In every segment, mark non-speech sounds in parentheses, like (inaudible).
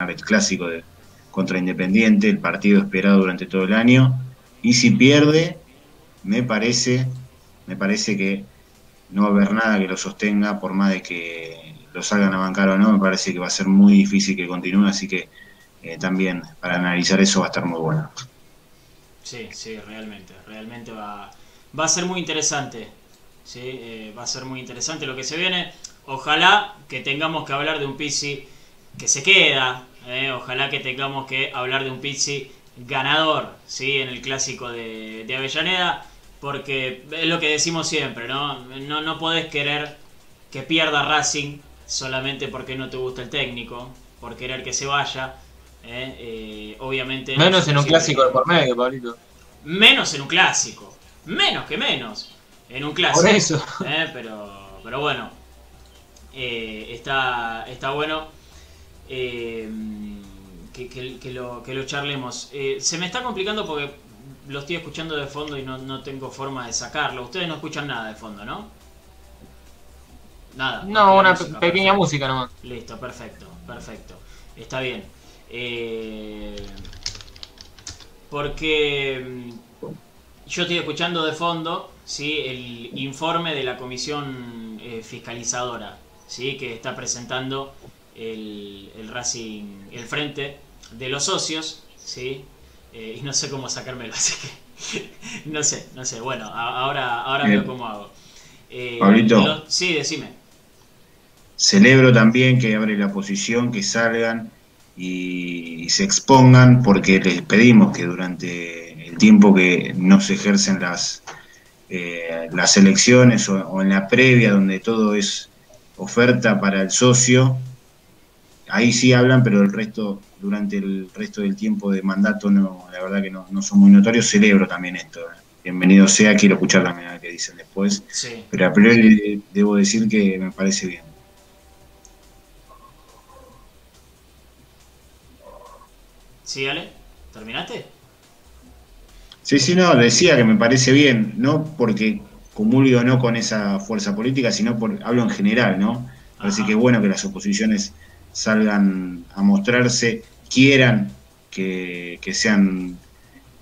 el clásico de, contra Independiente, el partido esperado durante todo el año. Y si pierde, me parece, me parece que no va a haber nada que lo sostenga, por más de que lo salgan a bancar o no, me parece que va a ser muy difícil que continúe, así que eh, también para analizar eso va a estar muy bueno. Sí, sí, realmente, realmente va, a ser muy interesante, sí, eh, va a ser muy interesante lo que se viene. Ojalá que tengamos que hablar de un Pizzi que se queda, eh, ojalá que tengamos que hablar de un Pizzi ganador, sí, en el clásico de, de Avellaneda porque es lo que decimos siempre, ¿no? No, no podés querer que pierda Racing solamente porque no te gusta el técnico, por querer que se vaya. ¿eh? Eh, obviamente. Menos en un clásico de por medio, Pablito. Menos en un clásico. Menos que menos. En un clásico. Por eso. Pero, pero bueno. está, está bueno. Que, que, lo, que lo charlemos. se me está complicando porque lo estoy escuchando de fondo y no, tengo forma de sacarlo. Ustedes no escuchan nada de fondo, ¿no? Nada. No, una pequeña música nomás. Listo, perfecto, perfecto. Está bien. Eh, porque mm, yo estoy escuchando de fondo ¿sí? el informe de la comisión eh, fiscalizadora ¿sí? que está presentando el, el Racing, el frente de los socios, ¿sí? Eh, y no sé cómo sacármelo, (laughs) así que no sé, no sé. Bueno, ahora, ahora veo cómo hago. Eh, Pablito. sí, decime. Celebro también que abre la posición, que salgan y, se expongan, porque les pedimos que durante el tiempo que no se ejercen las, eh, las elecciones o en la previa, donde todo es oferta para el socio, ahí sí hablan, pero el resto, durante el resto del tiempo de mandato, no, la verdad que no, son muy notorios. Celebro también esto. ¿eh? Bienvenido sea, quiero escuchar la manera que dicen después. Pero a priori debo decir que me parece bien. Sí, Ale, ¿terminaste? Sí, sí, no, decía que me parece bien, no porque comulgo no con esa fuerza política, sino por, hablo en general, ¿no? Parece que es bueno que las oposiciones salgan a mostrarse, quieran que, sean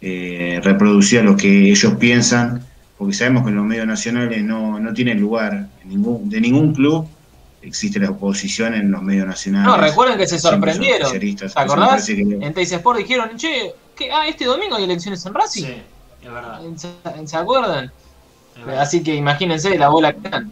eh, reproducidas lo que ellos piensan, porque sabemos que en los medios nacionales no, no tienen lugar, en ningún, de ningún club existe la oposición en los medios nacionales. No, recuerden que se sorprendieron. ¿Te acordás? En Teis Sport dijeron, che, que, ah, este domingo hay elecciones en Racing. Sí, es verdad. ¿Se acuerdan? Así que imagínense la bola que dan.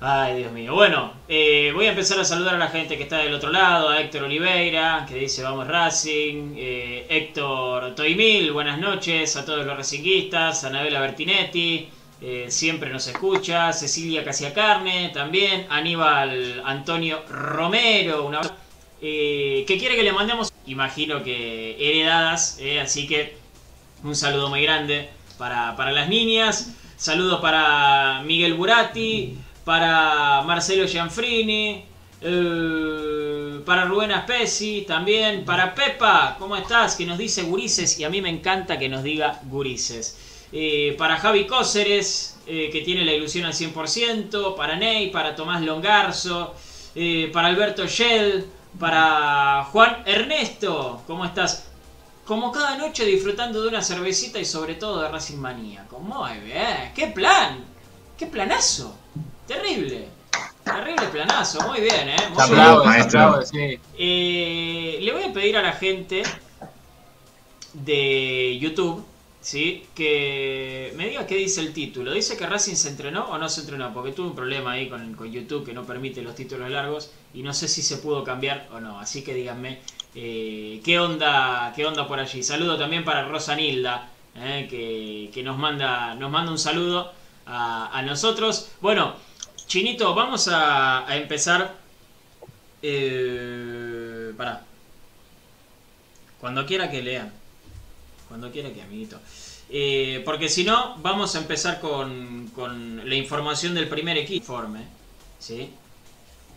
Ay, Dios mío. Bueno, eh, voy a empezar a saludar a la gente que está del otro lado, a Héctor Oliveira, que dice vamos Racing, eh, Héctor Toimil, buenas noches a todos los racinguistas, a Anabela Bertinetti, eh, siempre nos escucha, Cecilia Casiacarne también, Aníbal Antonio Romero, una que quiere que le mandemos, imagino que heredadas, así que un saludo muy grande para, para las niñas, saludo para Miguel Burati, para Marcelo Gianfrini, eh, para Rubén Aspesi también, para Pepa, ¿cómo estás? Que nos dice gurises y a mí me encanta que nos diga gurises. Eh, para Javi Cóceres, eh, que tiene la ilusión al 100%, para Ney, para Tomás Longarzo, para Alberto Shell, para Juan Ernesto, ¿cómo estás? Como cada noche disfrutando de una cervecita y sobre todo de Racing Manía. Muy bien, qué plan, qué planazo. Terrible. Terrible planazo, muy bien, ¿eh? maestro. Eh, le voy a pedir a la gente de YouTube, ¿sí? Que me diga qué dice el título. ¿Dice que Racing se entrenó o no se entrenó? Porque tuve un problema ahí con, YouTube que no permite los títulos largos y no sé si se pudo cambiar o no. Así que díganme eh, qué onda qué onda por allí. Saludo también para Rosanilda, eh, que, nos, manda, nos manda un saludo a, a nosotros. Bueno, Chinito, vamos a, empezar. Eh, para. Cuando quiera que lean. Cuando quiera que, amiguito. Eh, porque si no, vamos a empezar con, con, la información del primer equipo. ¿Sí?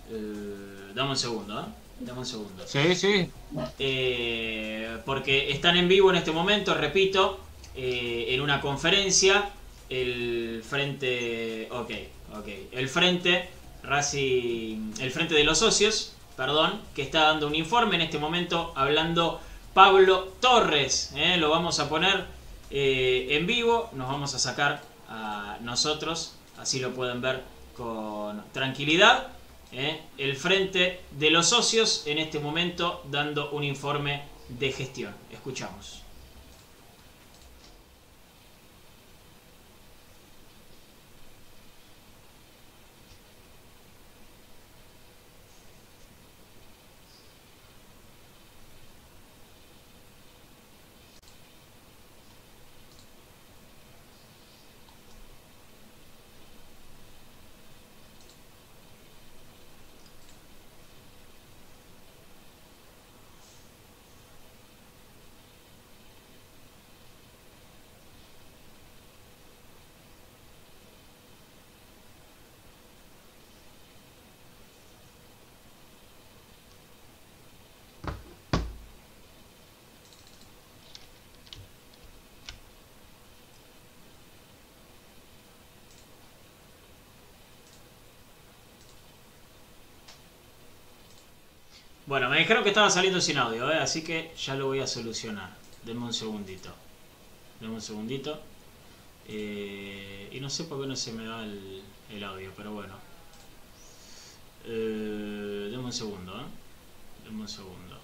Eh, dame un segundo, ¿eh? Dame un segundo. Sí, sí. Eh, porque están en vivo en este momento, repito, en una conferencia. El frente. Ok. Ok, el frente, Racing, el frente de los socios, perdón, que está dando un informe en este momento hablando Pablo Torres. ¿eh? Lo vamos a poner eh, en vivo, nos vamos a sacar a nosotros, así lo pueden ver con tranquilidad. ¿eh? El frente de los socios en este momento dando un informe de gestión. Escuchamos. Bueno, me dijeron que estaba saliendo sin audio, ¿eh? así que ya lo voy a solucionar. Denme un segundito. Denme un segundito. Eh, y no sé por qué no se me da el, audio, pero bueno. Eh, denme un segundo, ¿eh? Denme un segundo.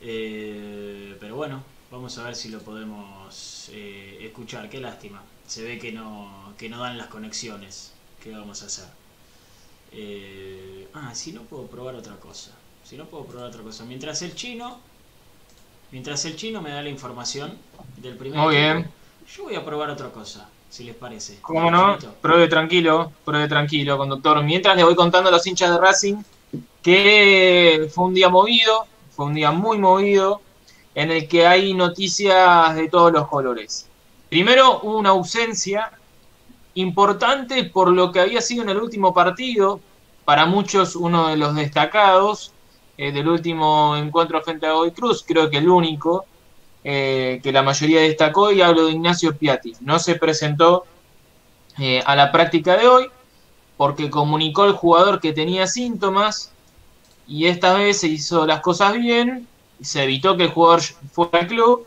Eh, pero bueno, vamos a ver si lo podemos escuchar. Qué lástima se ve que no, que no dan las conexiones. ¿Qué vamos a hacer? Eh, ah, si no puedo probar otra cosa. Si no puedo probar otra cosa. Mientras el chino, mientras el chino me da la información del primer Muy bien. yo voy a probar otra cosa, si les parece. ¿Cómo no? Pruebe tranquilo, pruebe tranquilo, conductor. Mientras le voy contando a los hinchas de Racing que fue un día movido, fue un día muy movido, en el que hay noticias de todos los colores. Primero hubo una ausencia importante por lo que había sido en el último partido, para muchos uno de los destacados eh, del último encuentro frente a Godoy Cruz, creo que el único eh, que la mayoría destacó, y hablo de Ignacio Piatti. No se presentó eh, a la práctica de hoy porque comunicó el jugador que tenía síntomas y esta vez se hizo las cosas bien, se evitó que el jugador fuera al club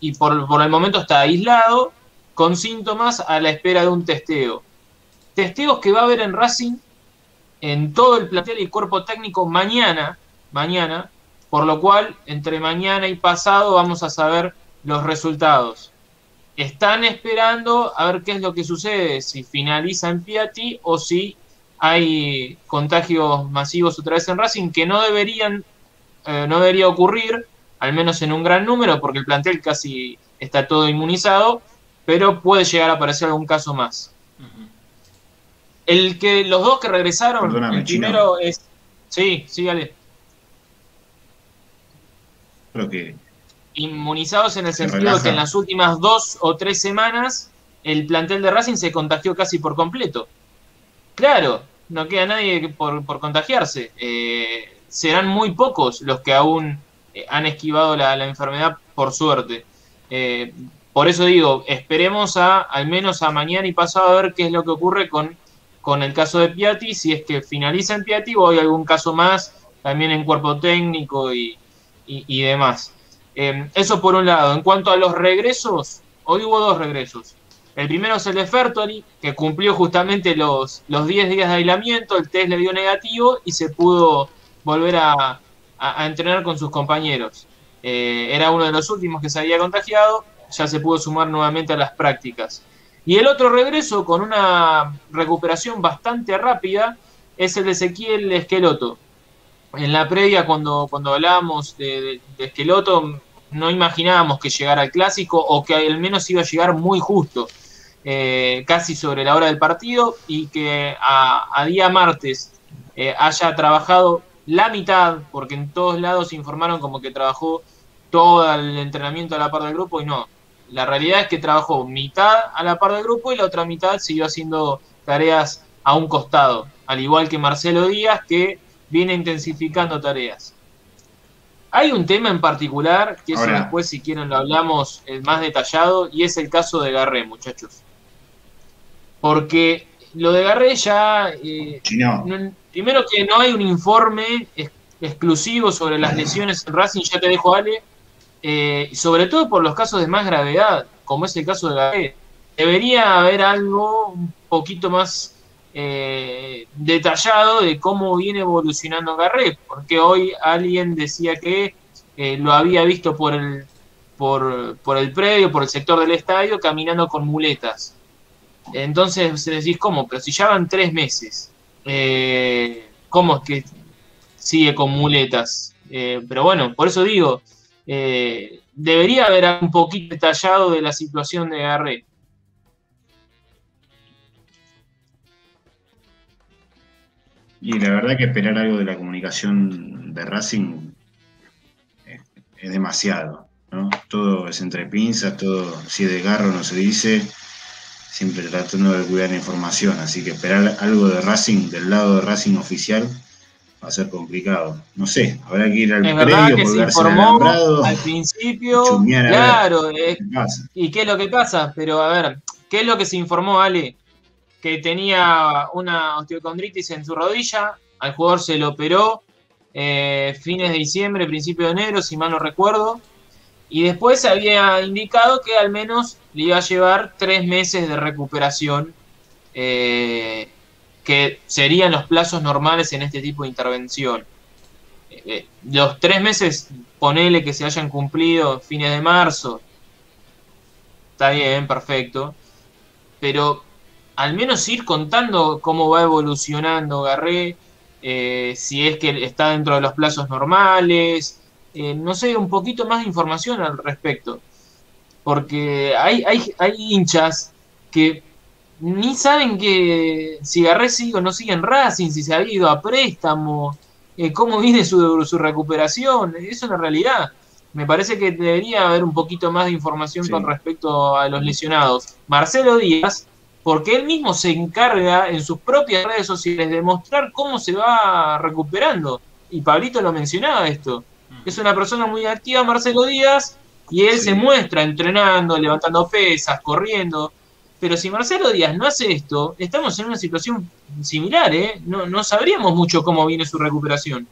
y por, el momento está aislado con síntomas a la espera de un testeo. Testeos que va a haber en Racing en todo el plantel y cuerpo técnico mañana, mañana, por lo cual entre mañana y pasado vamos a saber los resultados. Están esperando a ver qué es lo que sucede, si finaliza en Piatti o si hay contagios masivos otra vez en Racing, que no deberían, eh, no debería ocurrir, al menos en un gran número, porque el plantel casi está todo inmunizado, pero puede llegar a aparecer algún caso más. El que los dos que regresaron, el primero es. Sí, sí, dale. Creo que. Inmunizados en el sentido de que en las últimas dos o tres semanas el plantel de Racing se contagió casi por completo. Claro, no queda nadie por, contagiarse. Eh, serán muy pocos los que aún eh, han esquivado la, enfermedad por suerte. Eh, por eso digo, esperemos a al menos a mañana y pasado a ver qué es lo que ocurre con, con el caso de Piatti, si es que finaliza en Piatti o hay algún caso más también en cuerpo técnico y, demás. Eh, eso por un lado. En cuanto a los regresos, hoy hubo dos regresos. El primero es el de Fertoli, que cumplió justamente los, los 10 días de aislamiento, el test le dio negativo y se pudo volver a, a, entrenar con sus compañeros. Eh, era uno de los últimos que se había contagiado, ya se pudo sumar nuevamente a las prácticas. Y el otro regreso con una recuperación bastante rápida es el de Ezequiel Esqueloto. En la previa, cuando, cuando hablábamos de, Esqueloto, no imaginábamos que llegara al clásico o que al menos iba a llegar muy justo, eh, casi sobre la hora del partido, y que a, día martes eh, haya trabajado la mitad, porque en todos lados informaron como que trabajó todo el entrenamiento a la par del grupo y no. La realidad es que trabajó mitad a la par del grupo y la otra mitad siguió haciendo tareas a un costado, al igual que Marcelo Díaz que viene intensificando tareas. Hay un tema en particular, que eso después si quieren lo hablamos eh, más detallado, y es el caso de Garré, muchachos. Porque lo de Garré ya... Eh, primero que no hay un informe exclusivo sobre las lesiones en Racing, ya te dejo Ale, eh, sobre todo por los casos de más gravedad, como es el caso de Garré. Debería haber algo un poquito más eh, detallado de cómo viene evolucionando Garré, porque hoy alguien decía que eh, lo había visto por el, por, por, el predio, por el sector del estadio, caminando con muletas. Entonces decís, ¿cómo? Pero si ya van tres meses, eh, ¿cómo es que sigue con muletas? pero bueno, por eso digo, debería haber un poquito detallado de la situación de Garré. Y la verdad que esperar algo de la comunicación de Racing es, demasiado, ¿no? Todo es entre pinzas, todo, si es de garro no se dice, siempre tratando de cuidar la información, así que esperar algo de Racing, del lado de Racing oficial, va a ser complicado. No sé, habrá que ir al es predio, que se informó al principio, (laughs) claro, ¿y qué es lo que pasa? Pero a ver, ¿qué es lo que se informó, Ale? que tenía una osteocondritis en su rodilla, al jugador se lo operó eh, fines de diciembre, principio de enero, si mal no recuerdo, y después se había indicado que al menos le iba a llevar tres meses de recuperación, eh, que serían los plazos normales en este tipo de intervención. Eh, los tres meses, ponele que se hayan cumplido fines de marzo, está bien, perfecto, pero al menos ir contando cómo va evolucionando Garré, eh, si es que está dentro de los plazos normales, eh, no sé, un poquito más de información al respecto. Porque hay, hay, hay hinchas que ni saben que sigue o no sigue en Racing, si se ha ido a préstamo, eh, cómo viene su, su, recuperación, eso es una realidad. Me parece que debería haber un poquito más de información con respecto a los lesionados. Marcelo Díaz porque él mismo se encarga en sus propias redes sociales de mostrar cómo se va recuperando. Y Pablito lo mencionaba esto. Es una persona muy activa, Marcelo Díaz, y él se muestra entrenando, levantando pesas, corriendo. Pero si Marcelo Díaz no hace esto, estamos en una situación similar, ¿eh? No, no sabríamos mucho cómo viene su recuperación.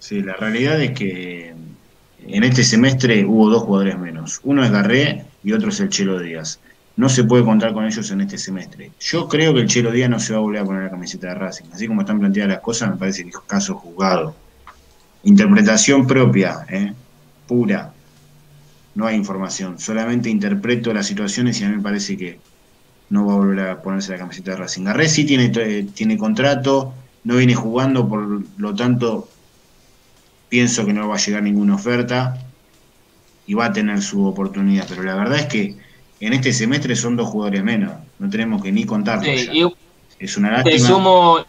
Sí, la realidad es que en este semestre hubo dos jugadores menos. Uno es Garré y otro es el Chelo Díaz. No se puede contar con ellos en este semestre. Yo creo que el Chelo Díaz no se va a volver a poner la camiseta de Racing. Así como están planteadas las cosas, me parece que es caso juzgado. Interpretación propia, ¿eh? pura. No hay información. Solamente interpreto las situaciones y a mí me parece que no va a volver a ponerse la camiseta de Racing. Garré sí tiene, eh, tiene contrato, no viene jugando, por lo tanto pienso que no va a llegar ninguna oferta y va a tener su oportunidad, pero la verdad es que en este semestre son dos jugadores menos, no tenemos que ni contarlo. es una lástima. Te sumo,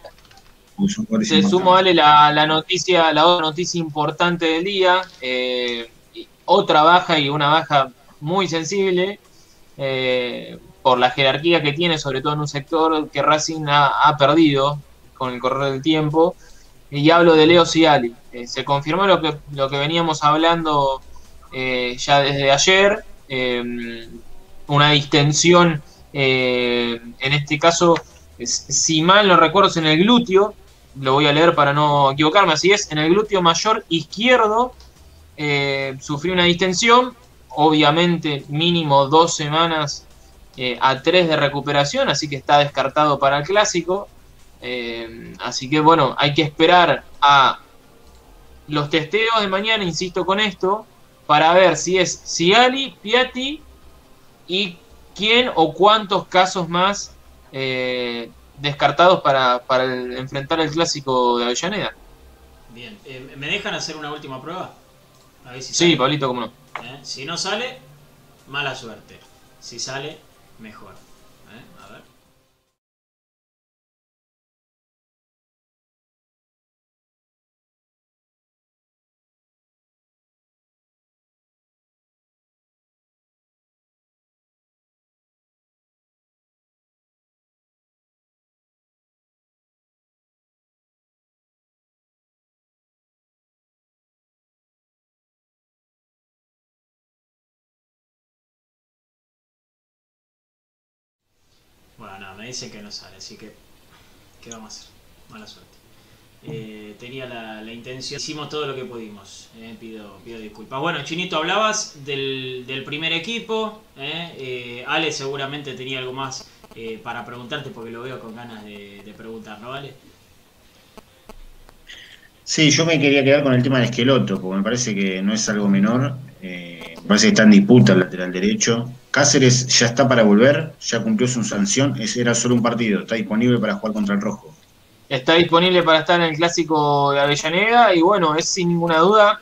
te sumo dale la, noticia, la otra noticia importante del día, eh, otra baja y una baja muy sensible. Eh, por la jerarquía que tiene, sobre todo en un sector que Racing ha perdido con el correr del tiempo, y hablo de Leo Ciali. Eh, se confirmó lo que, lo que veníamos hablando eh, ya desde ayer, una distensión, eh, en este caso, si mal no recuerdo, es en el glúteo, lo voy a leer para no equivocarme, así es, en el glúteo mayor izquierdo sufrió una distensión, obviamente mínimo dos semanas a tres de recuperación, así que está descartado para el clásico. Eh, así que bueno, hay que esperar a los testeos de mañana, insisto con esto, para ver si es Sigali, Piatti y quién o cuántos casos más eh, descartados para, enfrentar el clásico de Avellaneda. Bien, eh, ¿me dejan hacer una última prueba? sí, Pablito, cómo no. Si no sale, mala suerte. Si sale, mejor. Bueno, no, me dicen que no sale, así que. ¿Qué vamos a hacer? Mala suerte. Eh, tenía la, intención. Hicimos todo lo que pudimos. Eh, pido, pido disculpas. Bueno, Chinito, hablabas del, primer equipo. Eh, Ale seguramente tenía algo más para preguntarte porque lo veo con ganas de, preguntar, ¿no, Ale? Sí, yo me quería quedar con el tema del esqueloto, porque me parece que no es algo menor. me parece que está en disputa el lateral derecho. Cáceres ya está para volver, ya cumplió su sanción, era solo un partido, está disponible para jugar contra el Rojo está disponible para estar en el clásico de Avellaneda y bueno, es sin ninguna duda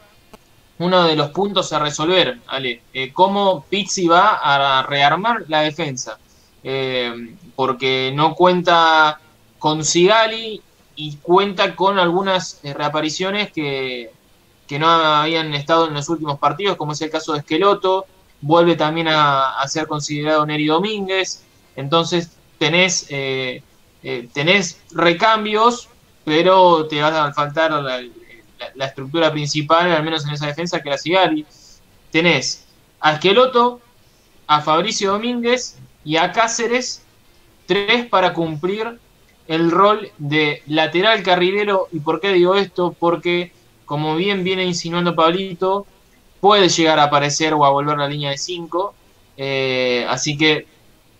uno de los puntos a resolver, Ale. Eh, ¿Cómo Pizzi va a rearmar la defensa? Eh, porque no cuenta con Sigali y cuenta con algunas eh, reapariciones que, no habían estado en los últimos partidos, como es el caso de Esqueloto. Vuelve también a, ser considerado Neri Domínguez. Entonces tenés eh, tenés recambios, pero te va a faltar la, estructura principal, al menos en esa defensa, que la Sigali. Tenés a Esqueloto, a Fabricio Domínguez y a Cáceres, tres para cumplir el rol de lateral carrilero. ¿Y por qué digo esto? Porque, como bien viene insinuando Pablito, puede llegar a aparecer o a volver la línea de 5. Eh, así que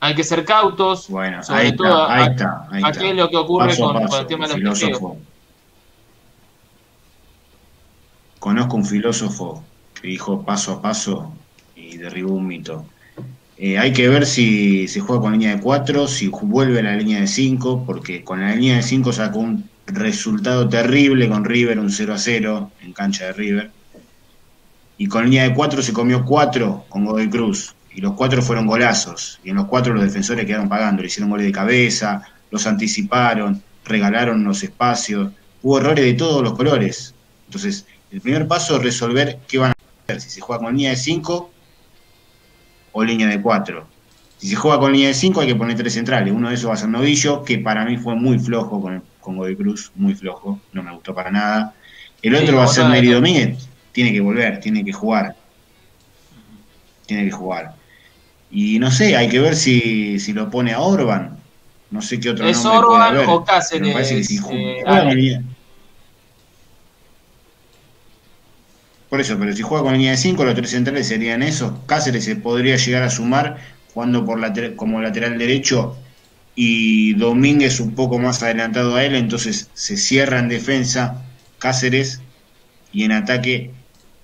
hay que ser cautos, bueno, sobre todo ahí está, ahí a, qué es lo que ocurre con, el tema de los filósofo. Conozco un filósofo que dijo paso a paso y derribó un mito. Eh, hay que ver si se juega con línea de 4, si vuelve a la línea de 5, porque con la línea de 5 sacó un resultado terrible con River, un 0 a 0 en cancha de River. Y con línea de 4 se comió 4 con Godoy Cruz. Y los cuatro fueron golazos, y en los cuatro los defensores quedaron pagando, le hicieron goles de cabeza, los anticiparon, regalaron los espacios, hubo errores de todos los colores. Entonces, el primer paso es resolver qué van a hacer, si se juega con línea de 5 o línea de 4. Si se juega con línea de 5 hay que poner tres centrales, uno de esos va a ser Novillo, que para mí fue muy flojo con, con Godoy Cruz, muy flojo, no me gustó para nada. El otro va a ser Neri Domínguez, tiene que volver, tiene que jugar. Tiene que jugar. Y no sé, hay que ver si, si lo pone a Orban. No sé qué otro ¿Es nombre Orban puede haber, o Cáceres? Me parece que si eh, Por eso, pero si juega con línea de 5, los tres centrales serían esos. Cáceres se podría llegar a sumar cuando por como lateral derecho y Domínguez un poco más adelantado a él, entonces se cierra en defensa Cáceres y en ataque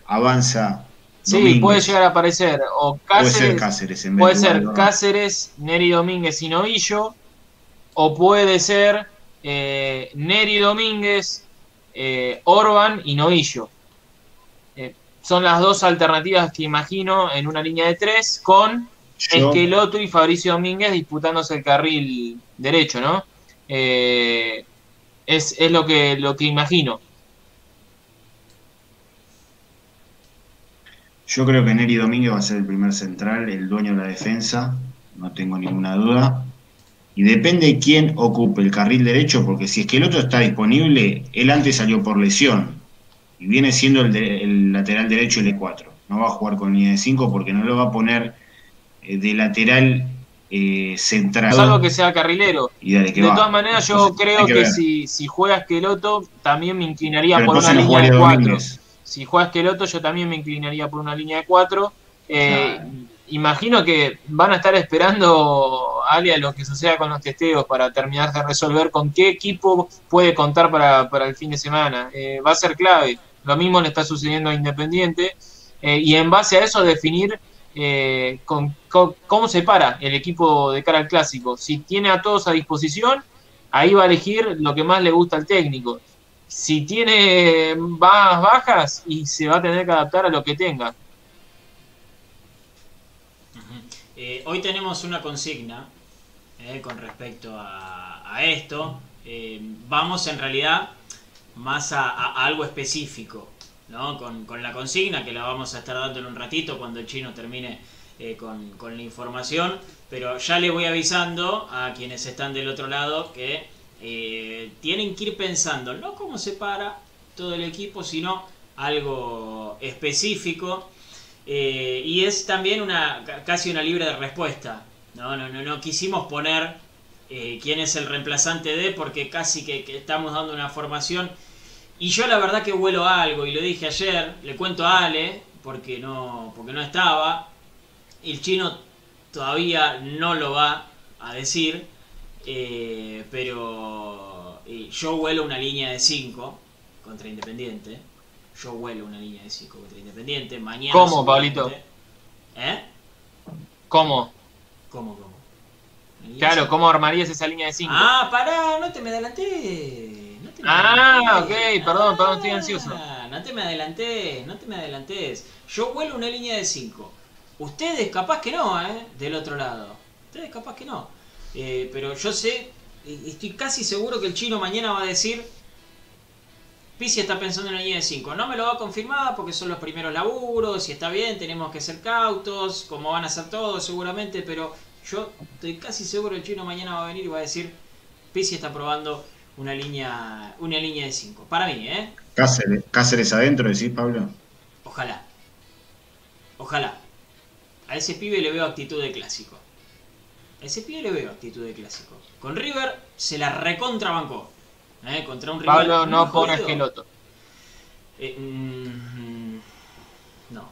avanza Sí, puede llegar a aparecer o Cáceres, puede ser Cáceres, en puede ser Cáceres, Neri Domínguez y Novillo, o puede ser eh, Neri Domínguez, eh, Orban y Novillo. Eh, son las dos alternativas que imagino en una línea de tres con Esqueloto y Fabricio Domínguez disputándose el carril derecho, ¿no? es, es lo, que, lo que imagino. Yo creo que Neri Domínguez va a ser el primer central, el dueño de la defensa, no tengo ninguna duda. Y depende quién ocupe el carril derecho, porque si es que el otro está disponible, él antes salió por lesión y viene siendo el, lateral derecho el E4. No va a jugar con línea de 5 porque no lo va a poner eh, de lateral eh, central. Salvo que sea carrilero. de todas maneras, yo creo que, si, si juega Esqueloto, también me inclinaría por una línea de 4 si juega Esqueloto, yo también me inclinaría por una línea de cuatro. Eh, imagino que van a estar esperando, Ale, a lo que suceda con los testeos para terminar de resolver con qué equipo puede contar para, el fin de semana. Eh, va a ser clave. Lo mismo le está sucediendo a Independiente. Eh, y en base a eso definir con, cómo se para el equipo de cara al clásico. Si tiene a todos a disposición, ahí va a elegir lo que más le gusta al técnico si tiene más bajas y se va a tener que adaptar a lo que tenga. Eh, hoy tenemos una consigna eh, con respecto a, esto. Eh, vamos en realidad más a, algo específico, ¿no? Con, con, la consigna que la vamos a estar dando en un ratito cuando el chino termine con, con la información. Pero ya le voy avisando a quienes están del otro lado que eh, tienen que ir pensando no cómo se para todo el equipo, sino algo específico. Eh, y es también una casi una libre de respuesta. No, no, no, no quisimos poner eh, quién es el reemplazante de, porque casi que, estamos dando una formación. Y yo la verdad que vuelo algo, y lo dije ayer, le cuento a Ale, porque no, porque no estaba. El chino todavía no lo va a decir, eh, pero eh, yo vuelo una línea de 5 contra Independiente. Yo vuelo una línea de 5 contra Independiente. Mañana. ¿Cómo, Pablito? ¿Eh? ¿Cómo? ¿Cómo, cómo? Claro, ¿cómo armarías esa línea de 5? Ah, pará, no te me adelanté. No te me ah, ok, perdón, perdón, estoy ansioso. Ah, no te me adelantés, no te me adelantés. Yo vuelo una línea de 5. Ustedes capaz que no, ¿eh? Del otro lado. Ustedes capaz que no. Eh, pero yo sé, estoy casi seguro que el chino mañana va a decir, Pisi está pensando en una línea de 5. No me lo va a confirmar porque son los primeros laburos, si está bien, tenemos que ser cautos, como van a ser todos seguramente, pero yo estoy casi seguro que el chino mañana va a venir y va a decir, Pisi está probando una línea, una línea de 5. Para mí, ¿eh? Cáceres, Cáceres adentro, decís, Pablo. Ojalá. Ojalá. A ese pibe le veo actitud de clásico. Ese pibe le veo actitud de clásico. Con River se la recontrabancó. ¿eh? Contra un River. Pablo no pone esqueloto. Eh, mm, no.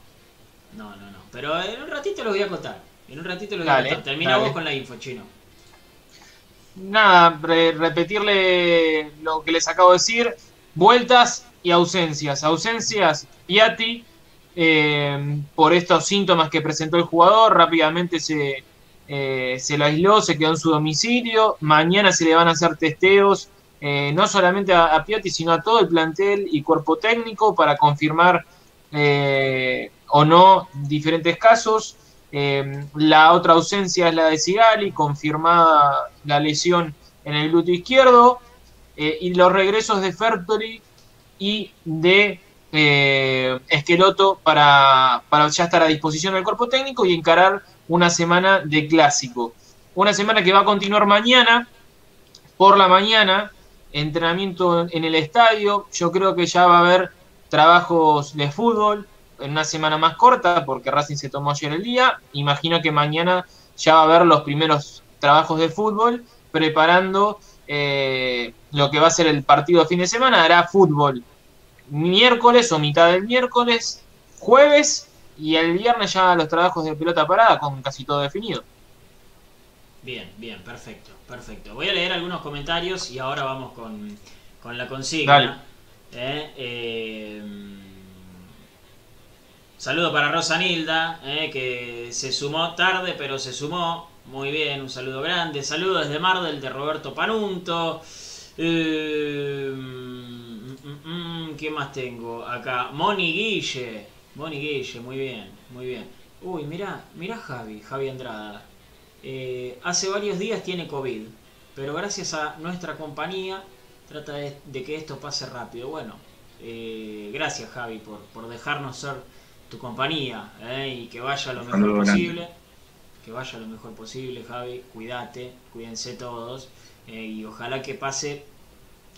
No, no, no. Pero en un ratito lo voy a contar. En un ratito lo voy a contar. Terminamos con la info, chino. Nada, repetirle lo que les acabo de decir. Vueltas y ausencias. Ausencias, Piatti eh, por estos síntomas que presentó el jugador, rápidamente se, eh, se lo aisló, se quedó en su domicilio, mañana se le van a hacer testeos, eh, no solamente a, Piatti, sino a todo el plantel y cuerpo técnico para confirmar o no diferentes casos. la otra ausencia es la de Sigali, confirmada la lesión en el glúteo izquierdo, y los regresos de Fertoli y de eh, Esqueloto para, para ya estar a disposición del cuerpo técnico y encarar una semana de clásico. Una semana que va a continuar mañana, por la mañana, entrenamiento en el estadio. Yo creo que ya va a haber trabajos de fútbol en una semana más corta, porque Racing se tomó ayer el día. Imagino que mañana ya va a haber los primeros trabajos de fútbol, preparando eh, lo que va a ser el partido de fin de semana. Hará fútbol miércoles o mitad del miércoles, jueves y el viernes ya los trabajos de pelota parada con casi todo definido. Bien, bien, perfecto, perfecto. Voy a leer algunos comentarios y ahora vamos con, la consigna. Eh, eh, saludo para Rosa Nilda, eh, que se sumó tarde, pero se sumó. Muy bien, un saludo grande. Saludos desde Mar del de Roberto Panunto. Mm, ¿Qué más tengo? Acá, Moni Guille. Moni Guille, muy bien, muy bien. Uy, mira, mira Javi, Javi Andrada. Eh, hace varios días tiene COVID, pero gracias a nuestra compañía trata de, que esto pase rápido. Bueno, eh, gracias Javi por, por, dejarnos ser tu compañía eh, y que vaya lo mejor posible. Que vaya lo mejor posible, Javi. Cuídate, cuídense todos y ojalá que pase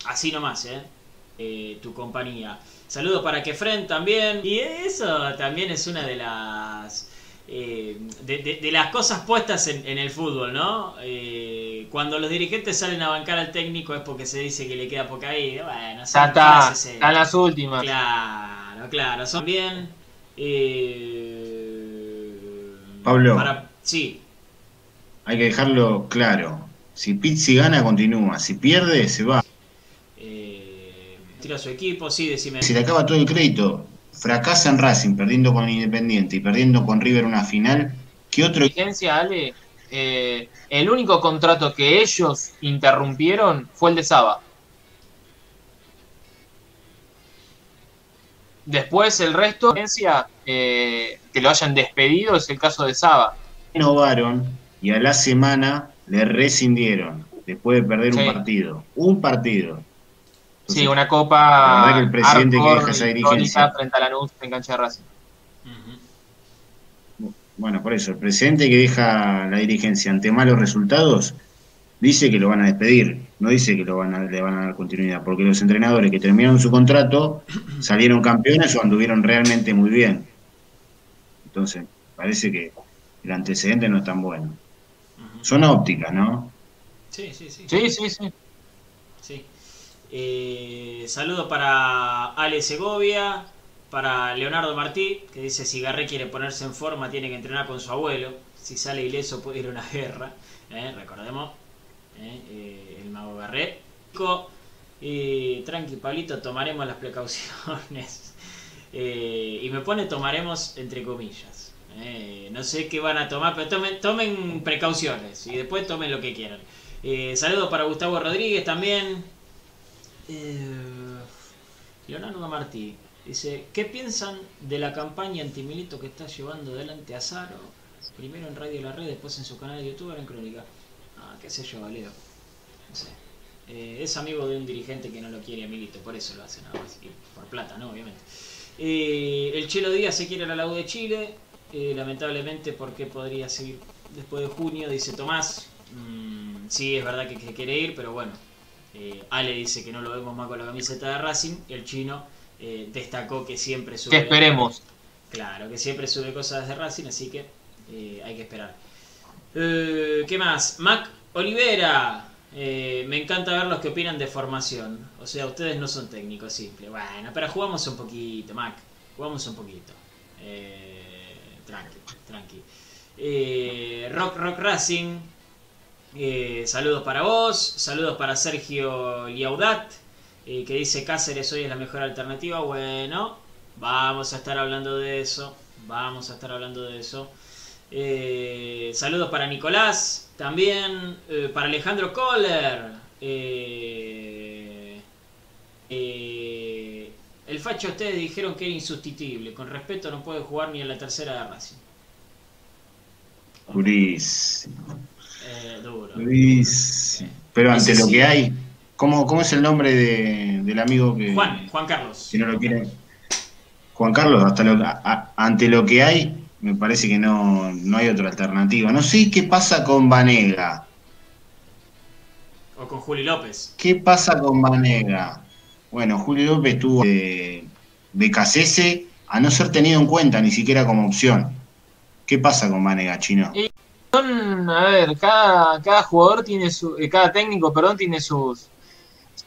así nomás. Eh, tu compañía. Saludos para Kefren también. Y eso también es una de las eh, de, las cosas puestas en, el fútbol, ¿no? Eh, cuando los dirigentes salen a bancar al técnico es porque se dice que le queda poca ahí. Bueno, ya está, están las últimas. Claro, claro, son bien. Pablo. sí. Hay que dejarlo claro. Si Pizzi gana, continúa. Si pierde, se va a su equipo, sí, decime. Si le acaba todo el crédito, fracasa en Racing perdiendo con Independiente y perdiendo con River una final, ¿qué otro? Ale, eh, el único contrato que ellos interrumpieron fue el de Saba. Después el resto, eh, que lo hayan despedido, es el caso de Saba. Renovaron y a la semana le rescindieron después de perder un partido. Un partido sí, una copa. La que el presidente que deja esa dirigencia. frente a la NUS en cancha de Racing. Bueno, por eso, el presidente que deja la dirigencia ante malos resultados dice que lo van a despedir, no dice que lo van a, le van a dar continuidad, porque los entrenadores que terminaron su contrato salieron campeones o anduvieron realmente muy bien. Entonces, parece que el antecedente no es tan bueno. Son ópticas, ¿no? Sí, sí, sí. Sí, sí, sí. sí. Eh, saludo para Ale Segovia, para Leonardo Martí, que dice si Garré quiere ponerse en forma tiene que entrenar con su abuelo. Si sale ileso puede ir a una guerra. ¿eh? recordemos, ¿eh? el mago Garré. Y tranqui, Pablito, tomaremos las precauciones. (laughs) y me pone tomaremos entre comillas. no sé qué van a tomar, pero tomen, tomen precauciones y después tomen lo que quieran. saludos para Gustavo Rodríguez también. Leonardo Martí. Dice, ¿qué piensan de la campaña antimilito que está llevando adelante a Zaro? Primero en Radio La Red, después en su canal de YouTube, en Crónica. Ah, qué sé yo, Valeo. No sé. Eh, es amigo de un dirigente que no lo quiere a Milito, por eso lo hace nada más. Y por plata, ¿no? Obviamente. Eh, el Chelo Díaz se quiere a la U de Chile. Eh, lamentablemente, porque podría seguir después de junio? Dice Tomás. Mm, sí, es verdad que, quiere ir, pero bueno. Ale dice que no lo vemos más con la camiseta de Racing. El chino eh, destacó que siempre sube. Que esperemos. Claro, que siempre sube cosas de Racing, así que eh, hay que esperar. Eh, ¿Qué más? Mac Olivera. me encanta ver los que opinan de formación. O sea, ustedes no son técnicos simples. Bueno, pero jugamos un poquito, Mac. Jugamos un poquito. tranqui, tranqui. Rock Rock Racing. Saludos para vos. Saludos para Sergio Liaudat que dice Cáceres hoy es la mejor alternativa. Bueno, vamos a estar hablando de eso. Vamos a estar hablando de eso. Eh, saludos para Nicolás, también eh, para Alejandro Kohler. Eh, el facho ustedes dijeron que era insustituible. Con respeto no puede jugar ni en la tercera de Racing. Durísimo. duro. Pero ante lo que hay, ¿Cómo, ¿Cómo, es el nombre de, del amigo que. Juan, Juan Carlos. Si no lo quiere. Juan Carlos, hasta lo, ante lo que hay, me parece que no, no hay otra alternativa. No sé qué pasa con Vanega. O con Juli López. ¿Qué pasa con Vanega? Bueno, Juli López tuvo de, de Casese a no ser tenido en cuenta ni siquiera como opción. ¿Qué pasa con Vanega, chino? Son, a ver, cada, cada jugador tiene su, eh, cada técnico, perdón, tiene sus,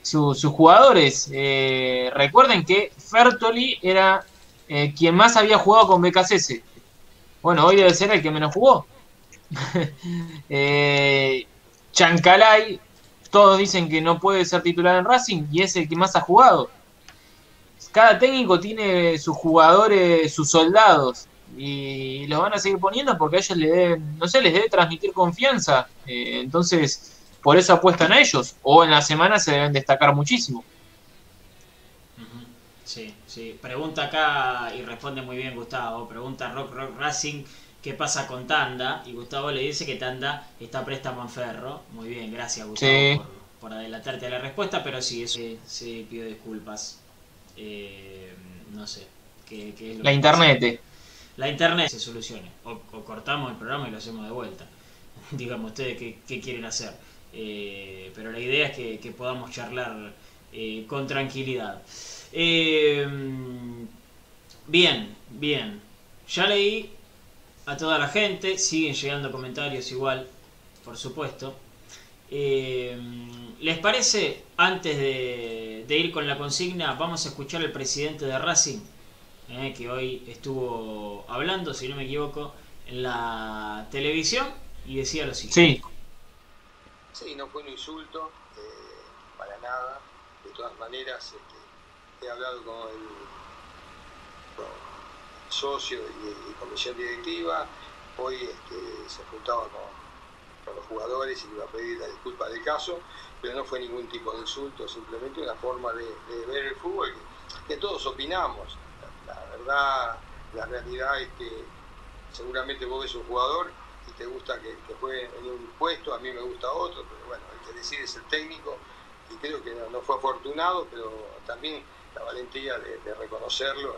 sus jugadores. Eh, recuerden que Fertoli era eh, quien más había jugado con BKCS. Bueno, hoy debe ser el que menos jugó. (laughs) eh, Chancalay, todos dicen que no puede ser titular en Racing y es el que más ha jugado. Cada técnico tiene sus jugadores, sus soldados y los van a seguir poniendo porque a ellos les deben, no sé, les debe transmitir confianza. Eh, entonces, por eso apuestan a ellos. O en la semana se deben destacar muchísimo. Sí, sí. Pregunta acá y responde muy bien Gustavo. Pregunta Rock Rock Racing qué pasa con Tanda. Y Gustavo le dice que Tanda está préstamo en Ferro. Muy bien, gracias Gustavo por, adelantarte a la respuesta. Pero sí, eso sí, pido disculpas. Eh, no sé. ¿qué, la internet. La internet se solucione. O, cortamos el programa y lo hacemos de vuelta. (laughs) Digamos ustedes qué quieren hacer. Eh, pero la idea es que, podamos charlar eh, con tranquilidad. Eh, bien, bien. Ya leí a toda la gente, siguen llegando comentarios igual, por supuesto. ¿Les parece, antes de, de, ir con la consigna, vamos a escuchar al presidente de Racing, que hoy estuvo hablando, si no me equivoco, en la televisión y decía lo siguiente. Sí. Sí, no fue un insulto, eh, para nada. De todas maneras, este, he hablado con el, socio y, comisión directiva. Hoy este, se juntaba con, los jugadores y iba a pedir la disculpa del caso, pero no fue ningún tipo de insulto, simplemente una forma de, ver el fútbol que, todos opinamos. Verdad, la realidad es que seguramente vos ves un jugador te gusta que, juegue en un puesto, a mí me gusta otro, pero bueno, el que decide es el técnico y creo que no, fue afortunado, pero también la valentía de, reconocerlo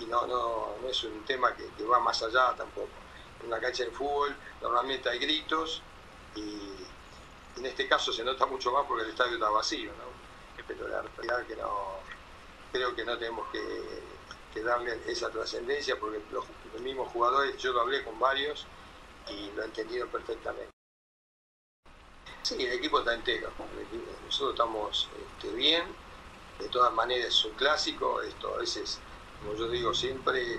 y, no, no, es un tema que, va más allá tampoco. En una cancha de fútbol normalmente hay gritos y en este caso se nota mucho más porque el estadio está vacío, ¿no? pero la realidad que no, creo que no tenemos que, darle esa trascendencia porque los, mismos jugadores, yo lo hablé con varios, y lo he entendido perfectamente. Sí, el equipo está entero. Nosotros estamos este, bien. De todas maneras es un clásico. Esto a veces, como yo digo siempre,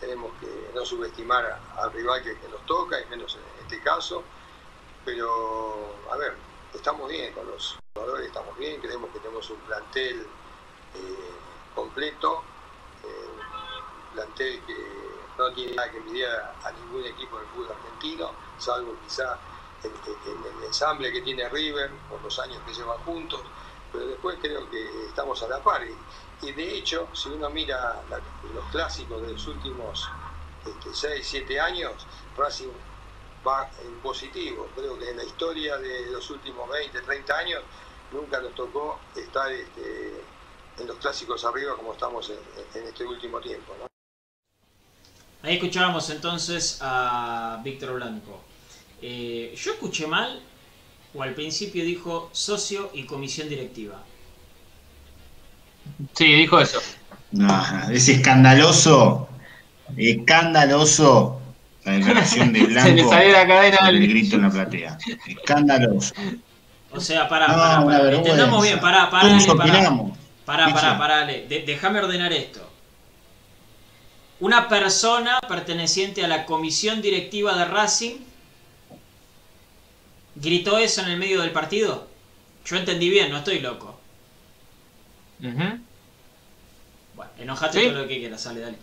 tenemos que no subestimar al rival que, nos toca, y menos en este caso. Pero, a ver, estamos bien con los jugadores, estamos bien. Creemos que tenemos un plantel eh, completo. Plantel que no tiene nada que envidiar a ningún equipo del fútbol argentino, salvo quizá el, el, ensamble que tiene River por los años que llevan juntos, pero después creo que estamos a la par. Y, de hecho, si uno mira los clásicos de los últimos 6, este, 7 años, Racing va en positivo. Creo que en la historia de los últimos 20, 30 años nunca nos tocó estar este, en los clásicos arriba como estamos en, en este último tiempo. Ahí escuchábamos entonces a Víctor Blanco. Eh, ¿Yo escuché mal o al principio dijo socio y comisión directiva? Sí, dijo eso. No, es escandaloso, escandaloso la declaración de Blanco. (laughs) Se le salió la cadena el grito en la platea. Escandaloso. O sea, pará, pará, pará. Entendamos bien, pará, pará, pará. Pará, pará, pará, déjame ordenar esto una persona perteneciente a la comisión directiva de Racing gritó eso en el medio del partido. Yo entendí bien, no estoy loco. Bueno, enojate todo lo que quieras, sale, dale.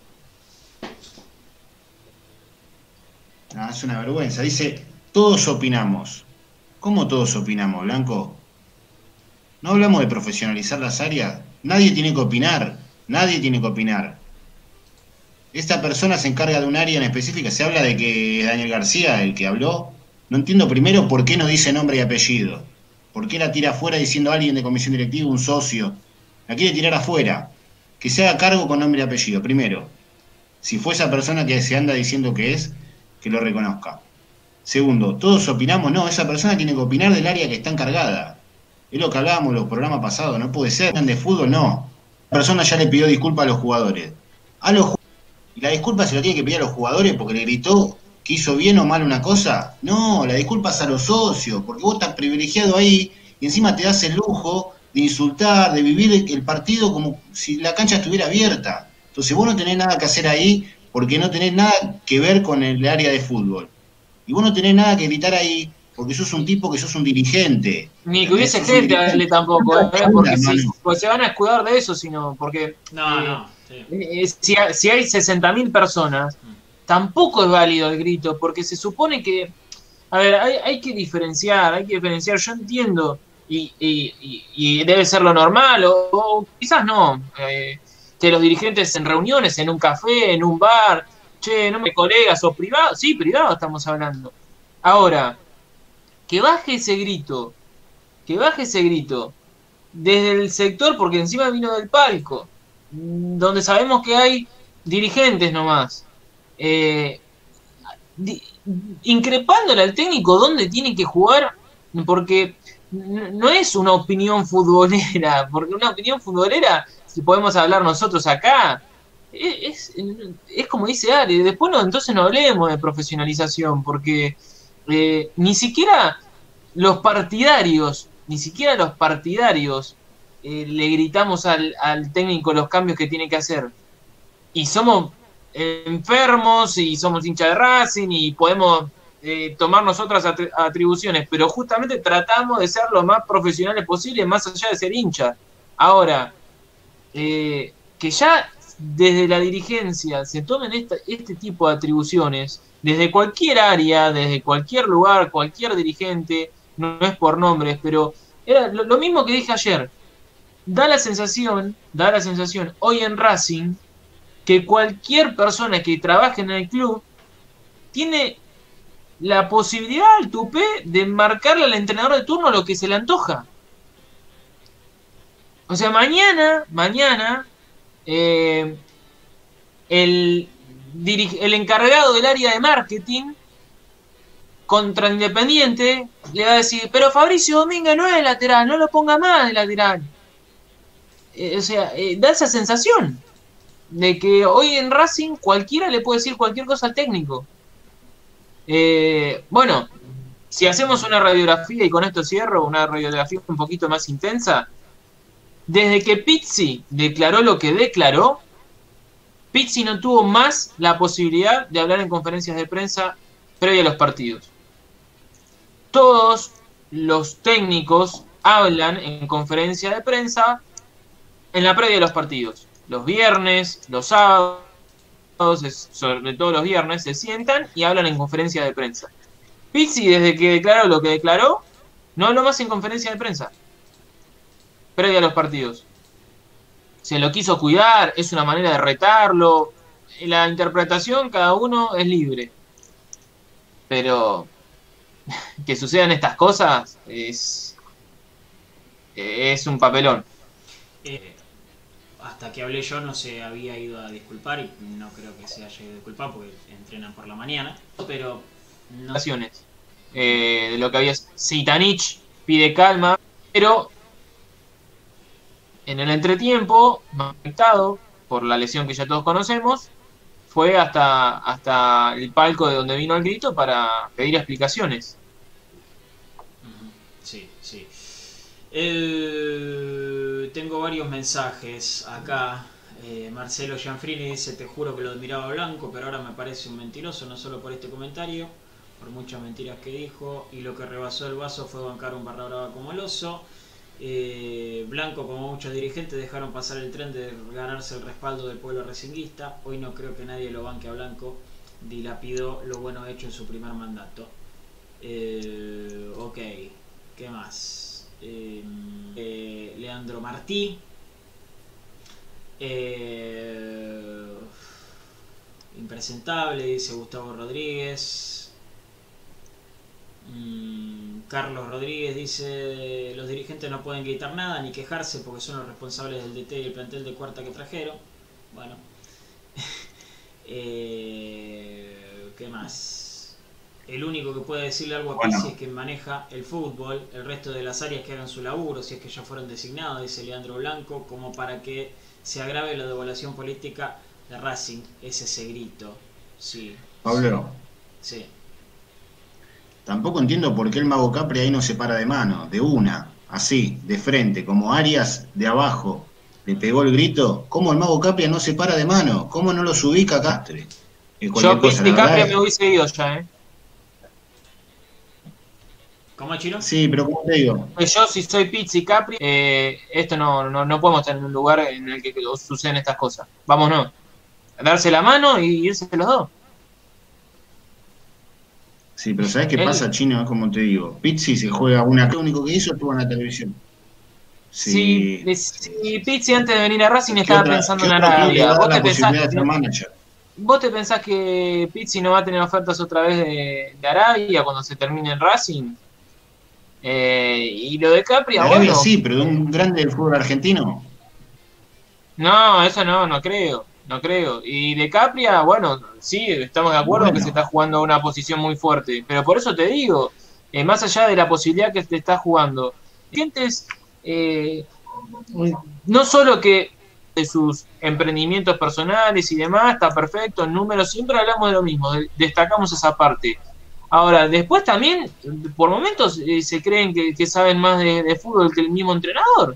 Ah, es una vergüenza. Dice, todos opinamos. ¿Cómo todos opinamos, Blanco? ¿No hablamos de profesionalizar las áreas? Nadie tiene que opinar. Nadie tiene que opinar esta persona se encarga de un área en específica. Se habla de que es Daniel García el que habló. No entiendo primero por qué no dice nombre y apellido. ¿Por qué la tira afuera diciendo alguien de comisión directiva, un socio? La quiere tirar afuera. Que se haga cargo con nombre y apellido, primero. Si fue esa persona que se anda diciendo que es, que lo reconozca. Segundo, todos opinamos, no, esa persona tiene que opinar del área que está encargada. Es lo que hablábamos en los programas pasados, no puede ser. De fútbol, no. La persona ya le pidió disculpas a los jugadores. A los ¿Y la disculpa se lo tiene que pedir a los jugadores porque le gritó que hizo bien o mal una cosa? No, la disculpa es a los socios, porque vos estás privilegiado ahí y encima te das el lujo de insultar, de vivir el partido como si la cancha estuviera abierta. Entonces vos no tenés nada que hacer ahí porque no tenés nada que ver con el área de fútbol. Y vos no tenés nada que gritar ahí porque sos un tipo que sos un dirigente. Ni que hubiese gente tampoco, ¿eh? porque pues se van a escudar de eso, sino porque... No, no eh, si, si, hay 60.000 personas, tampoco es válido el grito, porque se supone que, a ver, hay, hay que diferenciar, hay que diferenciar, yo entiendo, y, y, debe ser lo normal, o, quizás no, eh, que los dirigentes en reuniones, en un café, en un bar, che, no me colegas, o privado, sí, privado estamos hablando. Ahora, que baje ese grito, que baje ese grito, desde el sector, porque encima vino del palco, donde sabemos que hay dirigentes nomás, eh, increpándole al técnico dónde tiene que jugar, porque no es una opinión (laughs) futbolera, porque una opinión futbolera, si podemos hablar nosotros acá, es, es, como dice Ari, después no, entonces no hablemos de profesionalización, porque eh, ni siquiera los partidarios, ni siquiera los partidarios eh, le gritamos al, técnico los cambios que tiene que hacer. Y somos enfermos y somos hincha de Racing y podemos eh, tomarnos otras atribuciones, pero justamente tratamos de ser lo más profesionales posible, más allá de ser hincha. Ahora, eh, que ya desde la dirigencia se tomen este tipo de atribuciones, desde cualquier área, desde cualquier lugar, cualquier dirigente, no es por nombres, pero era lo mismo que dije ayer, da la sensación, da la sensación hoy en Racing que cualquier persona que trabaje en el club tiene la posibilidad, el tupé, de marcarle al entrenador de turno lo que se le antoja. O sea, mañana, mañana, eh, el, el encargado del área de marketing contra Independiente le va a decir, pero Fabricio Domínguez no es lateral, no lo ponga más de lateral. Eh, o sea, eh, da esa sensación de que hoy en Racing cualquiera le puede decir cualquier cosa al técnico. Eh, bueno, Si hacemos una radiografía, y con esto cierro, una radiografía un poquito más intensa, desde que Pizzi declaró lo que declaró, Pizzi no tuvo más la posibilidad de hablar en conferencias de prensa previa a los partidos. Todos los técnicos hablan en conferencia de prensa en la previa de los partidos. Los viernes, los sábados, sobre todo los viernes, se sientan y hablan en conferencia de prensa. Pizzi, desde que declaró lo que declaró, no habló más en conferencia de prensa. Previa a los partidos. Se lo quiso cuidar, es una manera de retarlo. La interpretación, cada uno es libre. Pero (laughs) que sucedan estas cosas es, es un papelón. Eh, hasta que hablé yo no se había ido a disculpar y no creo que se haya ido a disculpar porque entrenan por la mañana. Pero no. Eh, de lo que había. Sitanich pide calma, pero en el entretiempo, afectado por la lesión que ya todos conocemos, fue hasta, hasta el palco de donde vino el grito para pedir explicaciones. Sí, sí. Tengo varios mensajes acá. Eh, Marcelo Gianfrini dice, te juro que lo admiraba Blanco, pero ahora me parece un mentiroso, no solo por este comentario, por muchas mentiras que dijo, y lo que rebasó el vaso fue bancar un barra brava como el oso. Eh, Blanco, como muchos dirigentes, dejaron pasar el tren de ganarse el respaldo del pueblo recinguista. Hoy no creo que nadie lo banque a Blanco. Dilapidó lo bueno hecho en su primer mandato. Eh, ok, ¿qué más? Eh, Leandro Martí. impresentable, dice Gustavo Rodríguez. Mm, Carlos Rodríguez dice, los dirigentes no pueden gritar nada ni quejarse porque son los responsables del DT y el plantel de cuarta que trajeron. Bueno. (laughs) eh, ¿Qué más? El único que puede decirle algo a Pizzi es que maneja el fútbol, el resto de las áreas que hagan su laburo, si es que ya fueron designados, dice Leandro Blanco, como para que se agrave la devaluación política de Racing. Es ese grito. Sí. Pablo. Sí. Tampoco entiendo por qué el mago Capri ahí no se para de mano, de una, así, de frente, como Arias de abajo le pegó el grito. ¿Cómo el mago Capria no se para de mano? ¿Cómo no los ubica Castre? Yo cosa, Capria me hubiese ido ya, ¿eh? ¿Cómo, Chino? Sí, pero como te digo. Pues yo, si soy Pizzi Capri, eh, esto no, no, no, podemos tener un lugar en el que suceden estas cosas. Vámonos. Darse la mano y irse los dos. Sí, pero ¿sabes qué pasa, Chino? Como te digo, Pizzi se juega una. Lo único que hizo estuvo en la televisión. Sí, sí Pizzi antes de venir a Racing estaba pensando en Arabia. ¿Vos te, pensás que, ¿Vos te pensás que Pizzi no va a tener ofertas otra vez de, Arabia cuando se termine en Racing? Eh, y lo de Capri, Arabia sí, pero de un grande del fútbol argentino. No, eso no, no creo no creo. Y de Capria, bueno, sí, estamos de acuerdo que se está jugando a una posición muy fuerte, pero por eso te digo, eh, más allá de la posibilidad que te está jugando, sientes eh, no solo que de sus emprendimientos personales y demás, está perfecto, en números, siempre hablamos de lo mismo, destacamos esa parte. Ahora, después también, por momentos, eh, se creen que, saben más de, fútbol que el mismo entrenador.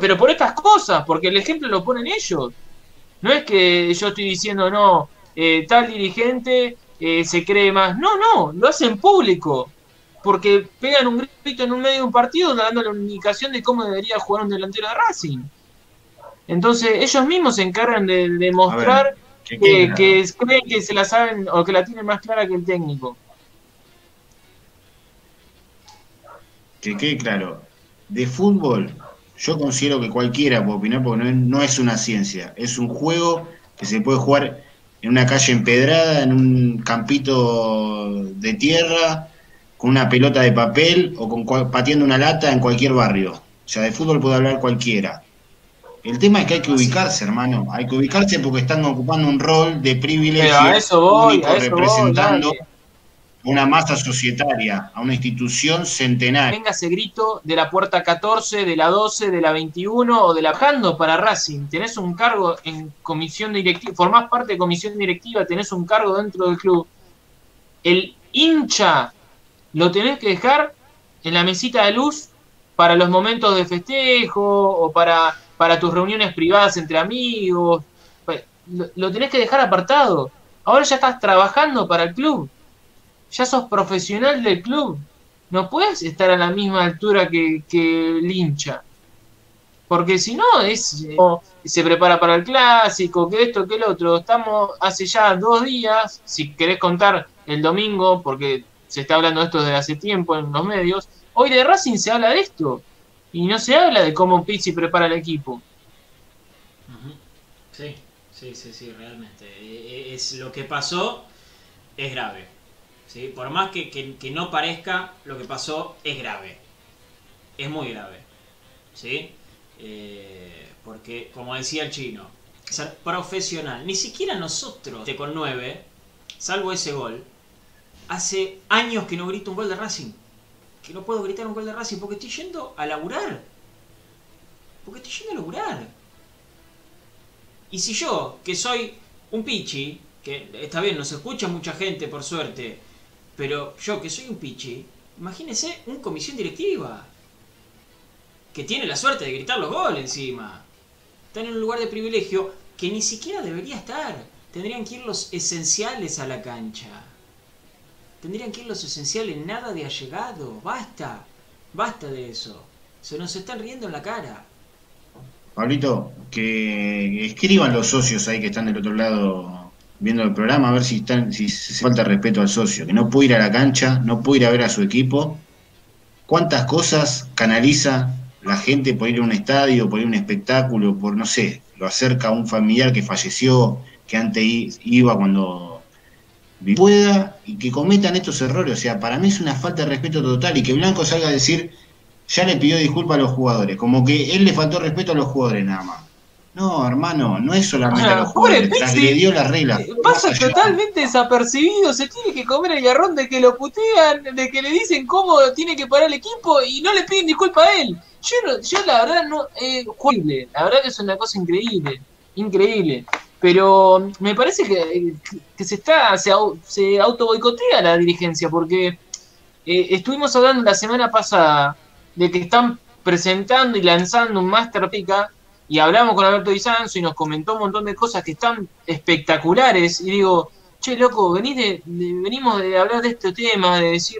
pero por estas cosas, porque el ejemplo lo ponen ellos. No es que yo estoy diciendo, no, eh, tal dirigente eh, se cree más. No, no, lo hacen público. Porque pegan un grito en un medio de un partido dando la indicación de cómo debería jugar un delantero de Racing. Entonces, ellos mismos se encargan de demostrar que, que creen que se la saben o que la tienen más clara que el técnico. Que quede claro, de fútbol yo considero que cualquiera puede opinar porque no es, una ciencia, es un juego que se puede jugar en una calle empedrada, en un campito de tierra, con una pelota de papel o con pateando una lata en cualquier barrio. O sea, de fútbol puede hablar cualquiera. El tema es que hay que ubicarse, hermano. Hay que ubicarse porque están ocupando un rol de privilegio a eso voy, a eso representando una masa societaria, a una institución centenaria. Venga ese grito de la puerta 14, de la 12, de la 21 o de la Jando para Racing. Tenés un cargo en comisión directiva, formás parte de comisión directiva, tenés un cargo dentro del club. El hincha lo tenés que dejar en la mesita de luz para los momentos de festejo o para, para tus reuniones privadas entre amigos. Pues, lo, tenés que dejar apartado. Ahora ya estás trabajando para el club. Ya sos profesional del club. No puedes estar a la misma altura que, que el hincha. Porque si no, es, eh, se prepara para el clásico, que esto, que el otro. Estamos hace ya dos días, si querés contar el domingo, porque se está hablando de esto desde hace tiempo en los medios, Hoy de Racing se habla de esto. Y no se habla de cómo Pizzi prepara el equipo. Sí, sí, sí, sí, realmente. E, e, es lo que pasó es grave. ¿sí? Por más que, no parezca, lo que pasó es grave. Es muy grave. ¿sí? Eh, porque, como decía el chino, ser profesional, ni siquiera nosotros, con nueve, salvo ese gol, hace años que no grito un gol de Racing que no puedo gritar un gol de Racing porque estoy yendo a laburar. Porque estoy yendo a laburar. Y si yo, que soy un pichi, que está bien, nos escucha mucha gente por suerte, pero yo que soy un pichi, imagínese un comisión directiva que tiene la suerte de gritar los goles encima. Están en un lugar de privilegio que ni siquiera debería estar. Tendrían que ir los esenciales a la cancha. Tendrían que ir los esenciales, nada de allegado. Basta, basta de eso. Se nos están riendo en la cara. Pablito, que escriban los socios ahí que están del otro lado viendo el programa a ver si están si falta respeto al socio, que no puede ir a la cancha, no puede ir a ver a su equipo. ¿Cuántas cosas canaliza la gente por ir a un estadio, por ir a un espectáculo, por no sé, lo acerca a un familiar que falleció, que antes iba cuando pueda y que cometan estos errores. O sea, para mí es una falta de respeto total y que Blanco salga a decir, ya le pidió disculpas a los jugadores, como que él le faltó respeto a los jugadores nada más. No, hermano, no es solamente a los jugadores, transgredió la regla. Eh, pasa totalmente desapercibido, se tiene que comer el garrón de que lo putean, de que le dicen cómo tiene que parar el equipo y no le piden disculpas a él. Yo, yo la verdad no, eh, la verdad que es una cosa increíble, increíble. Pero me parece que, se está se, se auto boicotea la dirigencia, porque eh, estuvimos hablando la semana pasada de que están presentando y lanzando un Master Pica y hablamos con Alberto Di y nos comentó un montón de cosas que están espectaculares y digo, che loco, venís venimos de hablar de este tema, de decir,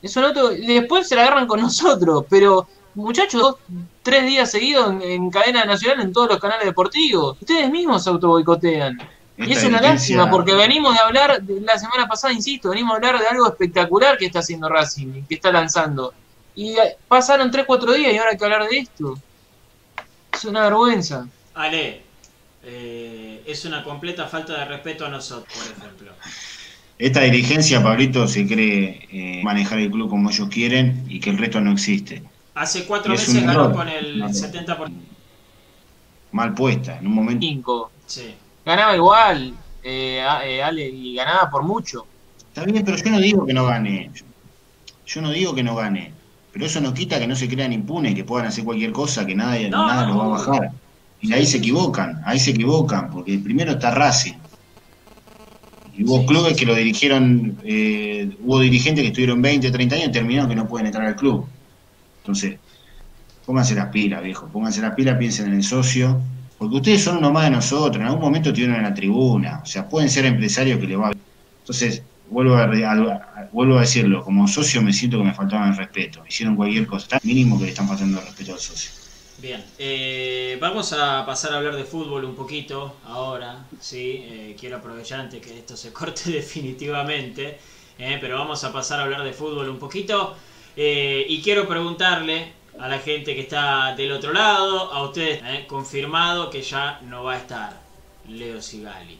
después se la agarran con nosotros, pero muchachos, tres días seguidos en, cadena nacional en todos los canales deportivos. Ustedes mismos se autoboicotean. Y es una lástima porque venimos de hablar, la semana pasada, insisto, venimos a hablar de algo espectacular que está haciendo Racing, que está lanzando. Y pasaron tres, cuatro días y ahora hay que hablar de esto. Es una vergüenza. Ale, eh, es una completa falta de respeto a nosotros, por ejemplo. Esta dirigencia, Pablito, se cree eh, manejar el club como ellos quieren y que el resto no existe. Hace cuatro meses ganó con el 70%. Mal puesta, en un momento. Cinco. Sí. Ganaba igual, eh, eh, Ale, y ganaba por mucho. Está bien, pero yo no digo que no gane. Yo no digo que no gane. Pero eso no quita que no se crean impunes, que puedan hacer cualquier cosa, que nada, nada los va a bajar. Y ahí se equivocan, ahí se equivocan, porque primero está Racing. Y hubo clubes que lo dirigieron, eh, hubo dirigentes que estuvieron 20, 30 años y terminaron que no pueden entrar al club. Entonces, pónganse las pilas, viejo, pónganse las pilas, piensen en el socio, porque ustedes son uno más de nosotros, en algún momento tienen en la tribuna, o sea, pueden ser empresarios que le va a... Entonces, vuelvo a, vuelvo a decirlo, como socio me siento que me faltaban el respeto, hicieron cualquier cosa, mínimo que le están faltando el respeto al socio. Bien, eh, vamos a pasar a hablar de fútbol un poquito ahora, sí, eh, quiero aprovechar antes que esto se (laughs) corte definitivamente, eh, pero vamos a pasar a hablar de fútbol un poquito. Eh, y quiero preguntarle a la gente que está del otro lado, a ustedes, eh, confirmado que ya no va a estar Leo Sigali.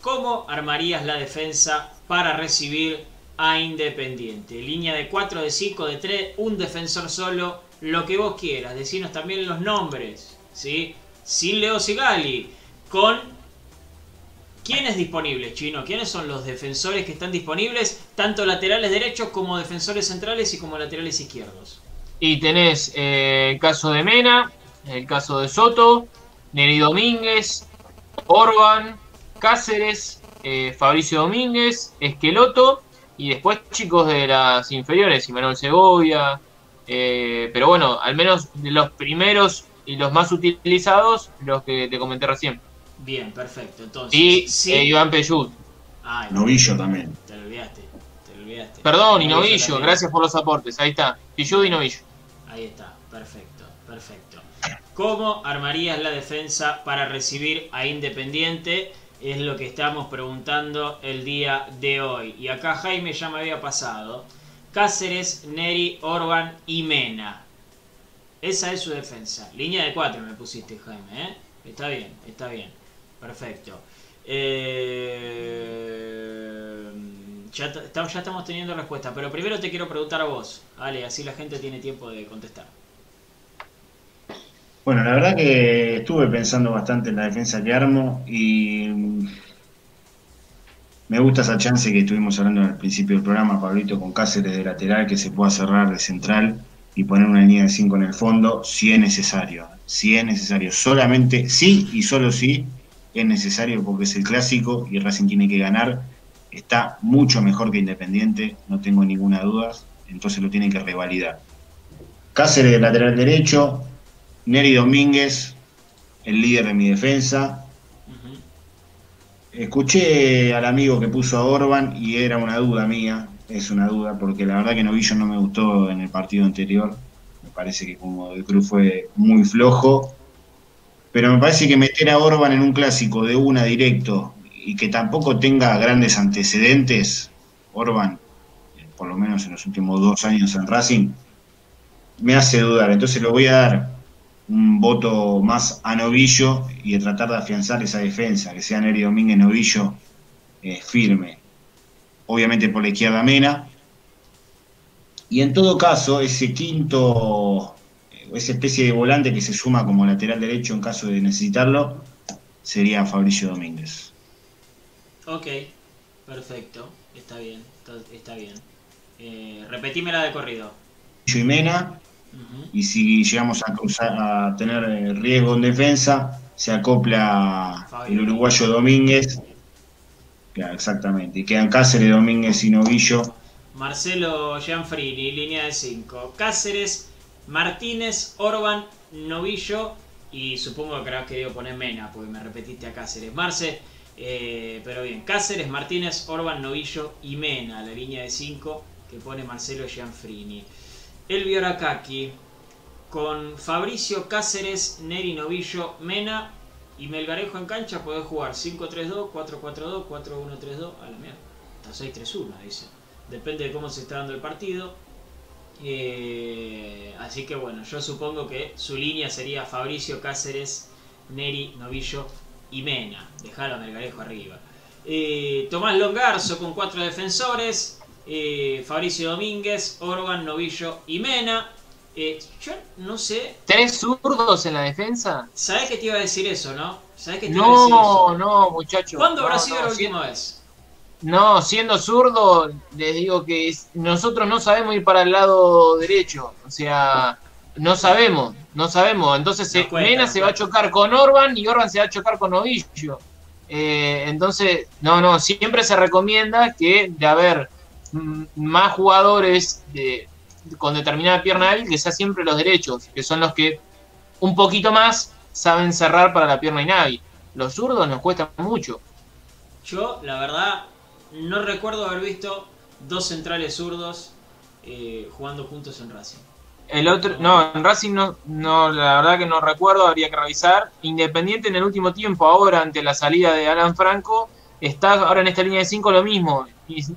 ¿Cómo armarías la defensa para recibir a Independiente? Línea de 4, de 5, de 3, un defensor solo, lo que vos quieras. Decinos también los nombres, ¿sí? Sin Leo Sigali, con ¿Quién es disponible, Chino? ¿Quiénes son los defensores que están disponibles, tanto laterales derechos como defensores centrales y como laterales izquierdos? Y tenés eh, el caso de Mena, el caso de Soto, Neri Domínguez, Orban, Cáceres, eh, Fabricio Domínguez, Esqueloto y después chicos de las inferiores, Manuel Segovia, eh, pero bueno, al menos los primeros y los más utilizados, los que te comenté recién. Bien, perfecto. Entonces, y eh, Iván Peyud. Novillo también. Te lo olvidaste. Te lo olvidaste. Perdón, y Novillo, gracias por los aportes. Ahí está. Peyud y Novillo. Ahí está, perfecto, perfecto. ¿Cómo armarías la defensa para recibir a Independiente? Es lo que estamos preguntando el día de hoy. Y acá Jaime ya me había pasado. Cáceres, Neri, Orban y Mena. Esa es su defensa. Línea de cuatro me pusiste, Jaime. ¿eh? Está bien, está bien. Perfecto. Eh, ya, estamos teniendo respuesta, pero primero te quiero preguntar a vos, Ale, así la gente tiene tiempo de contestar. Bueno, la verdad que estuve pensando bastante en la defensa que armo y me gusta esa chance que estuvimos hablando al principio del programa, Pablito, con Cáceres de lateral, que se pueda cerrar de central y poner una línea de 5 en el fondo, si es necesario. Si es necesario. Solamente sí y solo sí es necesario porque es el clásico y Racing tiene que ganar. Está mucho mejor que Independiente, no tengo ninguna duda, entonces lo tiene que revalidar. Cáceres de lateral derecho, Neri Domínguez, el líder de mi defensa. Escuché al amigo que puso a Orban y era una duda mía, es una duda, porque la verdad que Novillo no me gustó en el partido anterior. Me parece que como el club fue muy flojo. Pero me parece que meter a Orban en un clásico de una directo y que tampoco tenga grandes antecedentes, Orban, por lo menos en los últimos dos años en Racing, me hace dudar. Entonces lo voy a dar un voto más a Novillo y de tratar de afianzar esa defensa, que sea Neri Domínguez Novillo eh, firme. Obviamente por la izquierda Mena. Y en todo caso, ese quinto, eh, esa especie de volante que se suma como lateral derecho en caso de necesitarlo, sería Fabricio Domínguez. Ok, perfecto, está bien, está bien. Eh, repetímela de corrido. Y Mena, y si llegamos a, a tener eh, riesgo en defensa, se acopla el uruguayo Domínguez. exactamente. Y quedan Cáceres, Domínguez y Novillo. Marcelo Gianfrini, línea de 5. Cáceres, Martínez, Orban, Novillo y supongo que habrás querido poner Mena, porque me repetiste a Cáceres. Marce, eh, pero bien, Cáceres, Martínez, Orban, Novillo y Mena, la línea de 5 que pone Marcelo Gianfrini. El Biorakaki con Fabricio Cáceres, Neri Novillo, Mena y Melgarejo en cancha podés jugar 5-3-2, 4-4-2, 4-1-3-2, a la mierda, hasta 6-3-1 dice. Depende de cómo se está dando el partido. Eh, así que bueno, yo supongo que su línea sería Fabricio Cáceres, Neri, Novillo y Mena. Dejar a Melgarejo arriba. Eh, Tomás Longarzo con cuatro defensores. Eh, Fabricio Domínguez, Orban, Novillo y Mena. Yo no sé. ¿Tres zurdos en la defensa? ¿Sabes que te iba a decir eso, no? ¿Sabes que te no, iba a decir eso? no, muchachos. ¿Cuándo habrá sido la última vez? No, siendo zurdo, les digo que nosotros no sabemos ir para el lado derecho. O sea, no sabemos, no sabemos. Entonces Mena se va a chocar con Orban y Orban se va a chocar con Novillo. Eh, entonces, no, no, siempre se recomienda que de haber más jugadores de, con determinada pierna hábil que sea siempre los derechos, que son los que un poquito más saben cerrar para la pierna inhábil. Los zurdos nos cuesta mucho. Yo, la verdad, no recuerdo haber visto dos centrales zurdos eh, jugando juntos en Racing. El otro, no, en Racing no, no, la verdad que no recuerdo, habría que revisar. Independiente en el último tiempo, ahora ante la salida de Alan Franco, está ahora en esta línea de 5 lo mismo.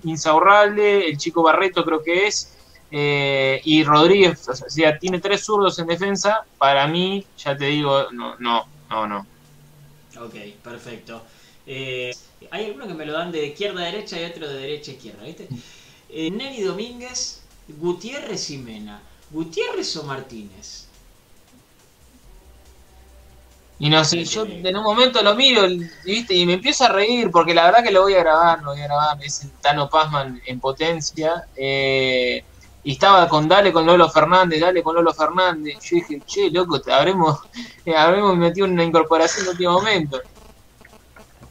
Insaurralde, el chico Barreto creo que es, eh, y Rodríguez, o sea, tiene tres zurdos en defensa, para mí, ya te digo, no, no, no, no. Ok, perfecto. Eh, hay algunos que me lo dan de izquierda a derecha y otro de derecha a izquierda, ¿viste? Eh, Neri Domínguez, Gutiérrez y Mena. ¿Gutiérrez o Martínez? Y no sé, yo en un momento lo miro ¿viste? y me empiezo a reír porque la verdad que lo voy a grabar, lo voy a grabar, es el Tano Pazman en potencia. Eh, y estaba con Dale con Lolo Fernández, Dale con Lolo Fernández. Yo dije, che, loco, te habremos, (laughs) habremos metido una incorporación en último momento.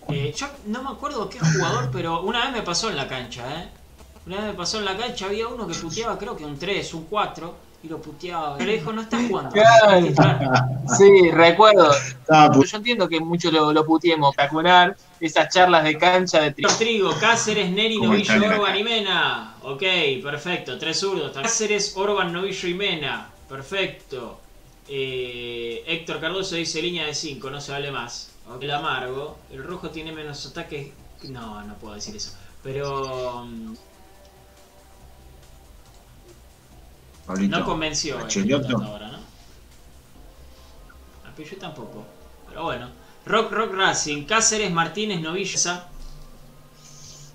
Eh, yo no me acuerdo qué jugador, pero una vez me pasó en la cancha, ¿eh? Una vez me pasó en la cancha, había uno que puteaba, creo que un 3, un 4, y lo puteaba. Le dijo, no estás jugando. (laughs) Sí, recuerdo. Yo entiendo que muchos lo, lo puteemos. Espectacular. Esas charlas de cancha de trigo. Trigo, Cáceres, Neri, Novillo, Orban y Mena. Ok, perfecto. Tres zurdos. Cáceres, Orban, Novillo y Mena. Perfecto. Eh, Héctor Cardoso dice línea de 5, no se vale más. El amargo. El rojo tiene menos ataques. No, no puedo decir eso. Pero. Mm, no convenció ahora, ¿no? A yo tampoco. Pero bueno. Rock Rock Racing, Cáceres, Martínez, Novilla.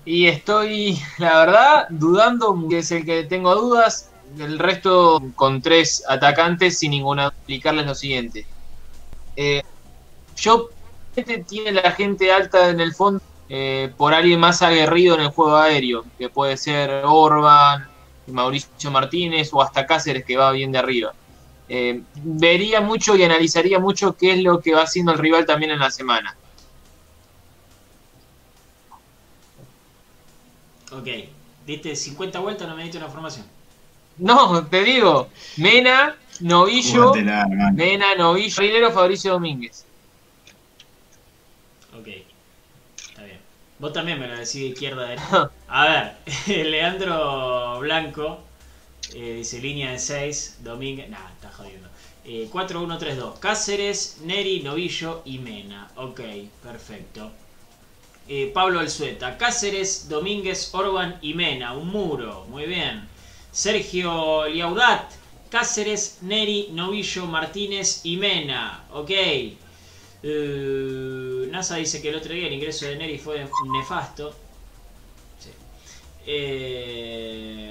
Y estoy, la verdad, dudando, que es el que tengo dudas. El resto con tres atacantes sin ninguna explicarles lo siguiente. Eh, yo tiene la gente alta en el fondo eh, por alguien más aguerrido en el juego aéreo, que puede ser Orban, Mauricio Martínez o hasta Cáceres que va bien de arriba. Eh, vería mucho y analizaría mucho qué es lo que va haciendo el rival también en la semana. Ok, diste 50 vueltas, no me diste una formación. No, te digo, Mena, Novillo, Mena, Novillo, Rilero, Fabricio Domínguez. Ok, está bien. Vos también me lo decís de izquierda a derecha. A ver, (laughs) Leandro Blanco eh, dice línea de 6, Domínguez. Nah, está jodiendo. 4-1-3-2. Eh, Cáceres, Neri, Novillo y Mena. Ok, perfecto. Eh, Pablo Alzueta. Cáceres, Domínguez, Orban y Mena. Un muro. Muy bien. Sergio Liaudat. Cáceres, Neri, Novillo, Martínez y Mena. Ok. NASA dice que el otro día el ingreso de Neri fue nefasto. Sí. Eh,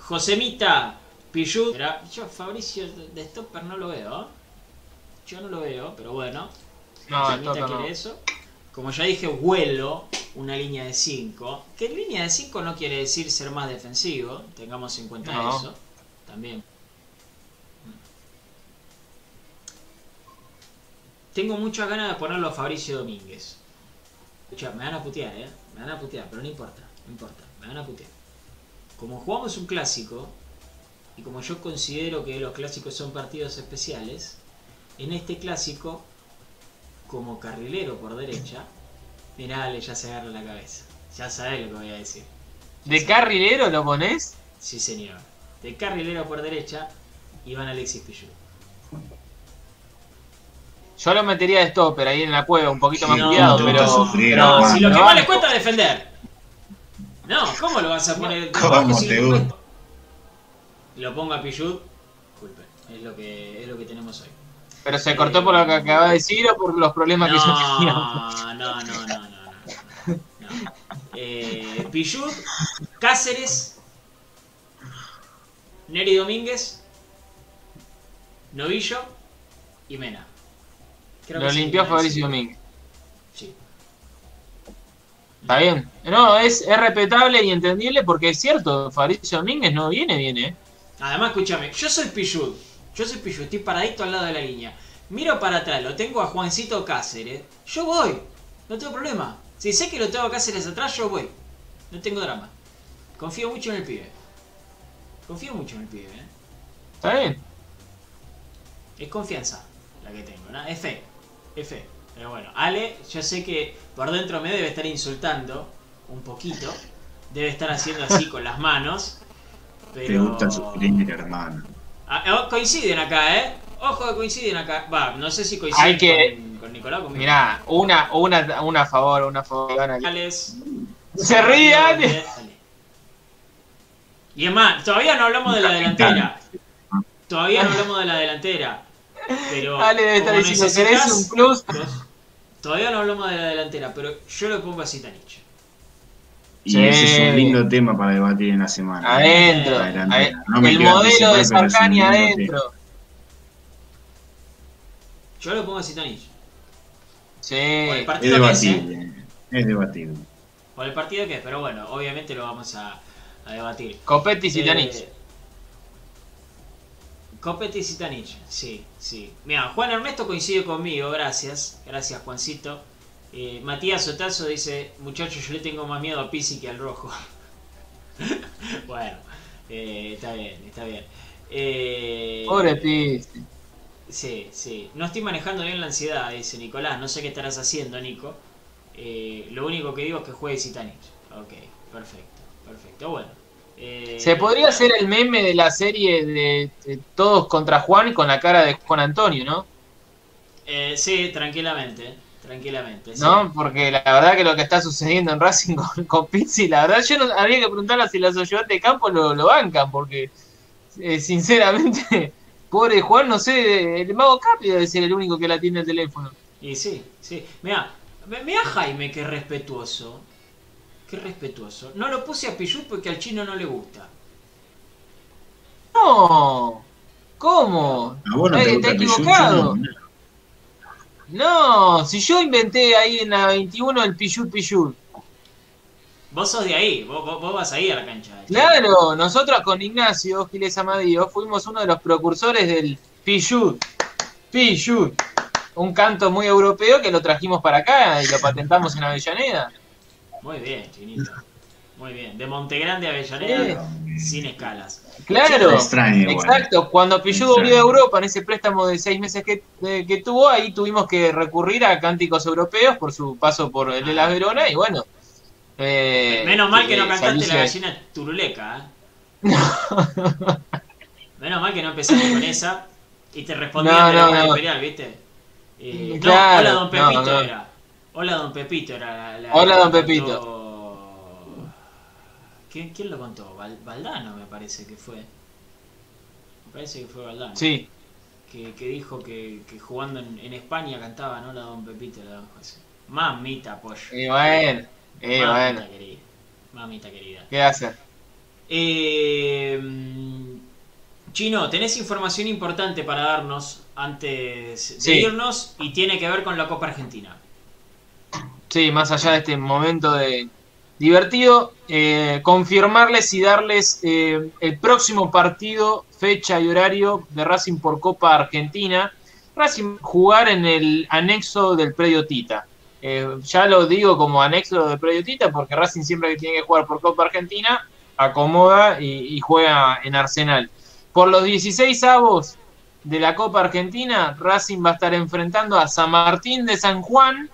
Josemita Pichut. Yo Fabricio de Stopper no lo veo. Yo no lo veo, pero bueno. No, Josemita quiere eso. Como ya dije, vuelo una línea de 5. Que línea de 5 no quiere decir ser más defensivo. Tengamos en cuenta eso. También. Tengo muchas ganas de ponerlo a Fabricio Domínguez. Escucha, me van a putear, ¿eh? Me van a putear, pero no importa. No importa. Me van a putear como jugamos un clásico, y como yo considero que los clásicos son partidos especiales, en este clásico, como carrilero por derecha, mirá, ya se agarra la cabeza. Ya sabés lo que voy a decir. ¿De carrilero lo pones? Sí, señor. De carrilero por derecha, Iván Alexis Pichu. Yo lo metería de stopper ahí en la cueva, un poquito más cuidado, pero, pero, si lo que más les cuesta es defender. No, ¿cómo lo vas a poner? (laughs) ¿Cómo te? Lo pongo a Pichut, disculpen, es lo que, es lo que tenemos hoy. ¿Pero se cortó por lo que acaba de decir o por los problemas que yo tenía? No, no, no, no, no. Eh, Pichut, Cáceres, Neri Domínguez, Novillo y Mena. Lo limpió Fabricio Domínguez. Está bien. No, es, respetable y entendible porque es cierto, Fabricio Domínguez no viene bien, ¿eh? Además, escúchame, yo soy Pichud. Yo soy Pichud, estoy paradito al lado de la línea. Miro para atrás, lo tengo a Juancito Cáceres. Yo voy, no tengo problema. Si sé que lo tengo a Cáceres atrás, yo voy. No tengo drama. Confío mucho en el pibe. Confío mucho en el pibe, ¿eh? Está bien. Es confianza la que tengo, ¿no? Es fe. Fe. Pero bueno, Ale, yo sé que por dentro me debe estar insultando un poquito. Debe estar haciendo así con las manos. Pero... Te gusta sufrir, hermano. Ah, oh, coinciden acá, ¿eh? Ojo que coinciden acá. Va, no sé si coinciden Hay que... con, Nicolás. Con Mirá, una, una, una a favor, una a favor. Alex. Se rían. Y es más, todavía no hablamos de la delantera. Todavía no hablamos de la delantera. Pero (laughs) Ale debe estar diciendo, ¿querés un plus? Todavía no hablamos de la delantera, pero yo lo pongo a Zitanich. Y ese es un lindo tema para debatir en la semana. Adentro. el modelo de Sarkani adentro. Yo lo pongo a Zitanich. Sí. Por el partido es debatible. Que es, ¿eh? es debatible. Por el partido que es, pero bueno, obviamente lo vamos a, a debatir. Copetti y Zitanich. Eh, Copetti y Zitanich, sí, sí. Mira, Juan Ernesto coincide conmigo, gracias. Gracias, Juancito. Eh, Matías Otazo dice, muchachos, yo le tengo más miedo a Pisi que al rojo. (laughs) bueno, eh, está bien, está bien. Eh, Pobre Piste. Sí, sí. No estoy manejando bien la ansiedad, dice Nicolás. No sé qué estarás haciendo, Nico. Eh, lo único que digo es que juegue Titanic. Ok, perfecto, perfecto. Bueno. Eh, Se podría hacer el meme de la serie de, Todos contra Juan con la cara de Juan Antonio, ¿no? Eh, sí, tranquilamente, tranquilamente. No, porque la verdad que lo que está sucediendo en Racing (laughs) con, con Pizzi, la verdad yo no habría que preguntarle si los ayudantes de campo lo, lo bancan, porque eh, sinceramente, (laughs) pobre Juan, no sé, el mago Capi debe ser el único que la tiene el teléfono. Y sí, sí. Mira, mira Jaime, qué respetuoso. Qué respetuoso. No lo puse a Pichu porque al chino no le gusta. No. ¿Cómo? no está equivocado. No, si yo inventé ahí en la 21 el Pichu Pichu. Vos sos de ahí, vos, vos, vas ahí a la cancha. Claro, nosotros con Ignacio Giles Amadío fuimos uno de los precursores del Pichu. Pichu. Un canto muy europeo que lo trajimos para acá y lo patentamos en Avellaneda. Muy bien, Chinito. Muy bien. De Montegrande a Avellaneda, sin escalas. Claro, exacto. Cuando Pichu volvió a Europa en ese préstamo de seis meses que, que, tuvo, ahí tuvimos que recurrir a cánticos europeos por su paso por el de la Verona y bueno. Eh, Menos mal que no cantaste la gallina turuleca. ¿eh? (laughs) Menos mal que no empezaste con esa y te respondían de la imperial, ¿viste? Eh, no, hola don Pepito era. Hola don Pepito era la, Hola don Pepito. ¿Quién, lo contó? Valdano me parece que fue. Me parece que fue Valdano. Sí. Que, dijo que, jugando en, España cantaba, ¿no? La don Pepito, la don José. Mamita, pollo. Y bueno, y Mamita querida. Mamita querida. ¿Qué hace? Eh, Chino, tenés información importante para darnos antes de irnos y tiene que ver con la Copa Argentina. Sí, más allá de este momento de divertido, eh, confirmarles y darles eh, el próximo partido, fecha y horario de Racing por Copa Argentina. Racing jugar en el anexo del predio Tita. Eh, ya lo digo como anexo del predio Tita porque Racing siempre que tiene que jugar por Copa Argentina acomoda y, y juega en Arsenal. Por los 16 avos de la Copa Argentina, Racing va a estar enfrentando a San Martín de San Juan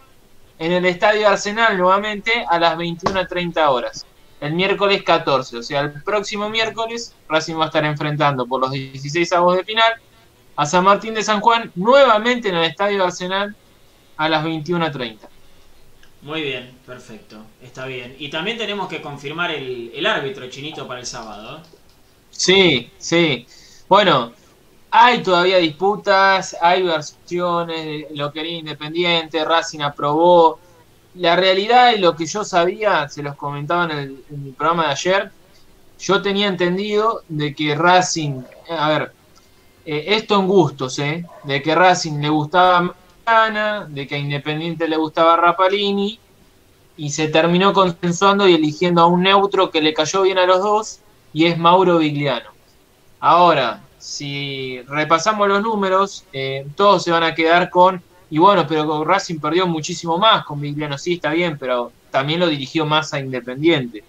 en el Estadio Arsenal nuevamente a las 21.30 horas. El miércoles 14, o sea, el próximo miércoles Racing va a estar enfrentando por los 16 avos de final a San Martín de San Juan nuevamente en el Estadio Arsenal a las 21.30. Muy bien, perfecto, está bien. Y también tenemos que confirmar el, el árbitro chinito para el sábado. ¿eh? Sí, sí. Bueno, hay todavía disputas, hay versiones, lo quería Independiente, Racing aprobó. La realidad y lo que yo sabía, se los comentaba en el, programa de ayer, yo tenía entendido de que Racing, a ver, eh, esto en gustos, ¿eh? De que Racing le gustaba Ana, de que a Independiente le gustaba Rapalini, y se terminó consensuando y eligiendo a un neutro que le cayó bien a los dos, y es Mauro Vigliano. Ahora, si repasamos los números, eh, todos se van a quedar con, y bueno, pero Racing perdió muchísimo más con Vigliano, sí, está bien, pero también lo dirigió más a Independiente.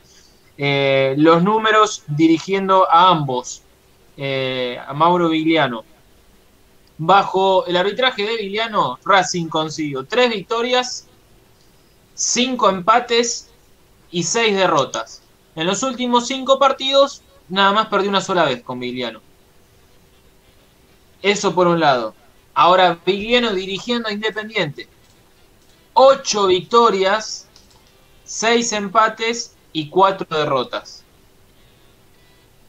Eh, los números dirigiendo a ambos, eh, a Mauro Vigliano. Bajo el arbitraje de Vigliano, Racing consiguió tres victorias, cinco empates y seis derrotas. En los últimos cinco partidos, nada más perdió una sola vez con Vigliano. Eso por un lado. Ahora, Vigliano dirigiendo a Independiente. Ocho victorias, seis empates y cuatro derrotas.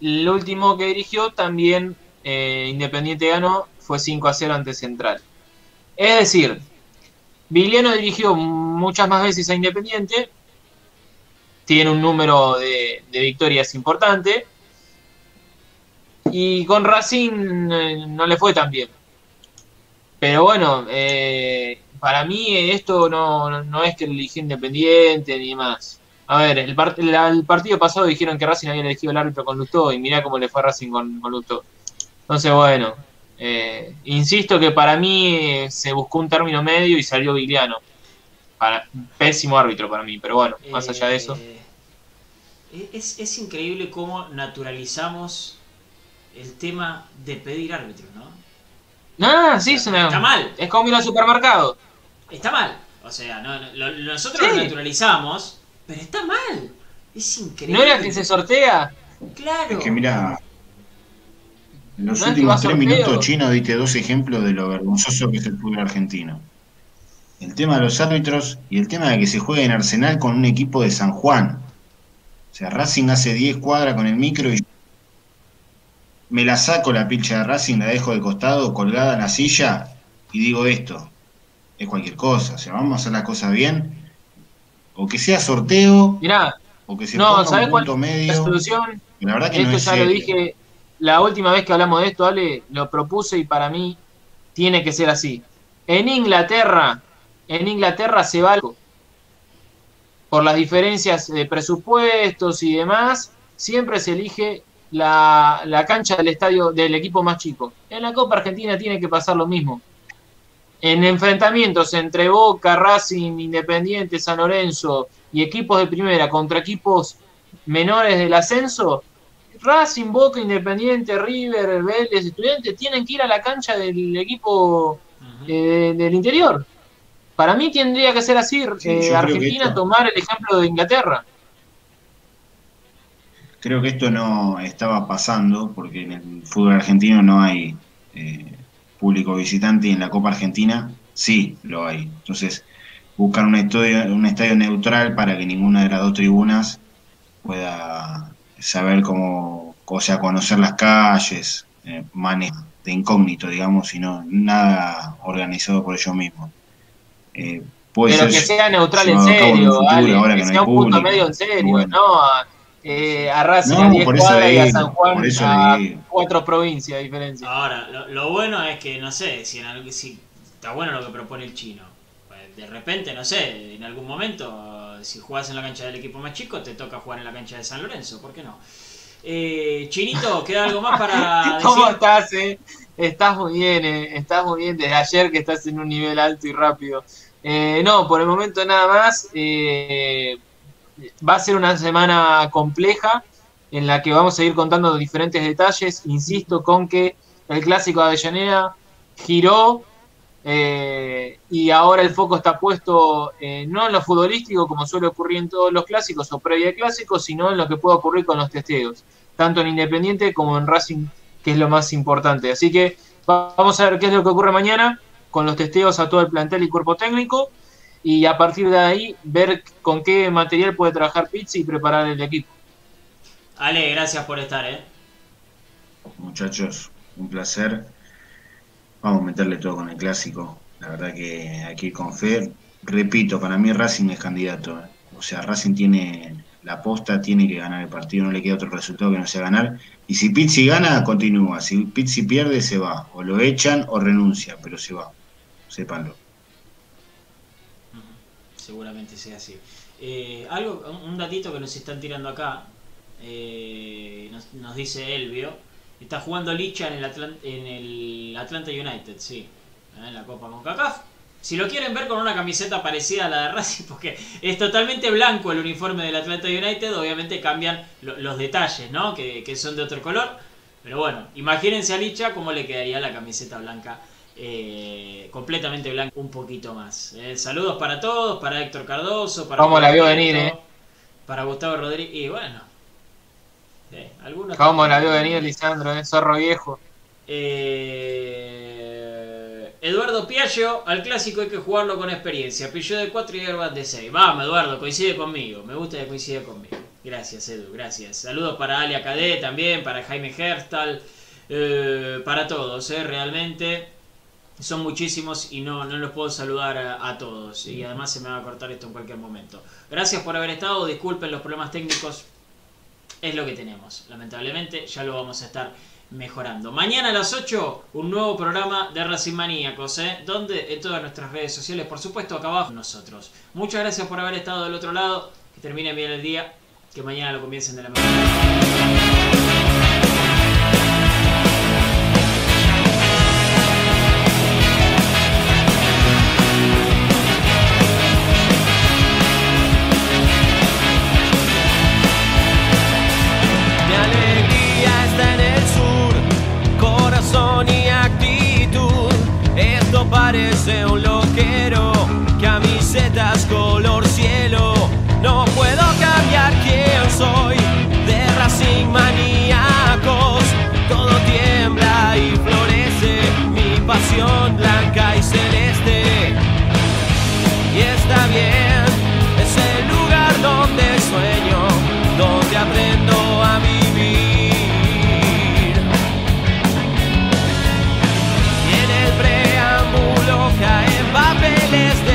El último que dirigió también eh, Independiente ganó, fue 5 a 0 ante Central. Es decir, Vigliano dirigió muchas más veces a Independiente, tiene un número de, de victorias importante, y con Racing eh, no le fue tan bien. Pero bueno, eh, para mí esto no, es que eligió Independiente ni más. A ver, el, el, partido pasado dijeron que Racing había elegido el árbitro con Lustó y mirá cómo le fue Racing con, con Lustó. Entonces, bueno, eh, insisto que para mí se buscó un término medio y salió Viliano. Para, pésimo árbitro para mí, pero bueno, más allá de eso. es, es increíble cómo naturalizamos el tema de pedir árbitros, ¿no? No, sí, está mal. Es como ir al supermercado. Está mal. O sea, nosotros lo naturalizamos, pero está mal. Es increíble. ¿No era que se sortea? Claro. Es que mira, en los últimos tres minutos, Chino, diste dos ejemplos de lo vergonzoso que es el fútbol argentino. El tema de los árbitros y el tema de que se juegue en Arsenal con un equipo de San Juan. O sea, Racing hace 10 cuadras con el micro y me la saco la pincha de Racing, la dejo de costado, colgada en la silla y digo esto. Es cualquier cosa. O sea, vamos a hacer la cosa bien. O que sea sorteo. Mirá, o que se no, ponga ¿sabes un cuál punto medio. La solución, la verdad que esto no es ya lo dije la última vez que hablamos de esto, Ale, lo propuse y para mí tiene que ser así. En Inglaterra, en Inglaterra se va algo. Por las diferencias de presupuestos y demás, siempre se elige la, la cancha del estadio del equipo más chico. En la Copa Argentina tiene que pasar lo mismo. En enfrentamientos entre Boca, Racing, Independiente, San Lorenzo y equipos de primera contra equipos menores del ascenso, Racing, Boca, Independiente, River, Vélez, Estudiantes tienen que ir a la cancha del equipo eh, del interior. Para mí tendría que ser así, eh, Argentina tomar el ejemplo de Inglaterra. Creo que esto no estaba pasando porque en el fútbol argentino no hay eh, público visitante y en la Copa Argentina sí lo hay. Entonces, buscar un estadio, un estadio neutral para que ninguna de las dos tribunas pueda saber cómo, o sea, conocer las calles, eh, de incógnito, digamos, y no nada organizado por ellos mismos. Eh, Pero que sea neutral en serio, que, sea un punto medio en serio, no eh, a Racing a 10 cuadras y a San Juan a cuatro provincias de diferencia. Ahora, lo, bueno es que, no sé, si, en, si está bueno lo que propone el chino. Pues, de repente, no sé, en algún momento, si jugás en la cancha del equipo más chico, te toca jugar en la cancha de San Lorenzo, ¿por qué no? Eh, Chinito, ¿queda algo más para (laughs) decir? ¿Cómo estás, eh? Estás muy bien, eh. estás muy bien desde ayer que estás en un nivel alto y rápido. Eh, no, por el momento nada más. Va a ser una semana compleja en la que vamos a ir contando diferentes detalles. Insisto con que el clásico de Avellaneda giró eh, y ahora el foco está puesto eh, no en lo futbolístico, como suele ocurrir en todos los clásicos o previa de clásicos, sino en lo que puede ocurrir con los testeos, tanto en Independiente como en Racing, que es lo más importante. Así que vamos a ver qué es lo que ocurre mañana con los testeos a todo el plantel y cuerpo técnico, y a partir de ahí ver con qué material puede trabajar Pizzi y preparar el equipo. Ale, gracias por estar, ¿eh? Muchachos, un placer Vamos a meterle todo con el clásico. La verdad que aquí con fe. Repito, para mí Racing es candidato. ¿eh? O sea, Racing tiene la posta, tiene que ganar el partido, no le queda otro resultado que no sea ganar. Y si Pizzi gana, continúa. Si Pizzi pierde, se va. O lo echan o renuncia, pero se va. Sépanlo. Seguramente sea así. Eh, algo, un datito que nos están tirando acá, eh, nos, nos dice Elvio Está jugando Licha en el, en el Atlanta United, sí. ¿eh? En la Copa CONCACAF. Si lo quieren ver con una camiseta parecida a la de Racing, (laughs) porque es totalmente blanco el uniforme del Atlanta United, obviamente cambian los detalles, ¿no? Que, son de otro color. Pero bueno, imagínense a Licha cómo le quedaría la camiseta blanca, eh, completamente blanca, un poquito más. ¿eh? saludos para todos, para Héctor Cardoso, para... ¿Cómo la vio venir, eh? Para Gustavo Rodríguez. Y bueno, ¿Cómo la vio venir Lisandro, eh? Zorro viejo. Eduardo Piaggio, al clásico hay que jugarlo con experiencia. Pillo de 4 y de 6. Vamos, Eduardo, coincide conmigo. Me gusta que coincide conmigo. Gracias, Edu, gracias. Saludos para Alia Cadé también, para Jaime Herstal, para todos, realmente. Son muchísimos y no, no los puedo saludar a, a, todos. Y además se me va a cortar esto en cualquier momento. Gracias por haber estado. Disculpen los problemas técnicos es lo que tenemos. Lamentablemente ya lo vamos a estar mejorando. Mañana a las 8, un nuevo programa de Racing Maníacos, ¿eh? donde en todas nuestras redes sociales, por supuesto, acá abajo nosotros. Muchas gracias por haber estado del otro lado. Que termine bien el día. Que mañana lo comiencen de la mejor manera. parece un loquero, camisetas color cielo, no puedo cambiar quién soy, de Racing maníacos, todo tiembla y florece, mi pasión blanca y celeste. says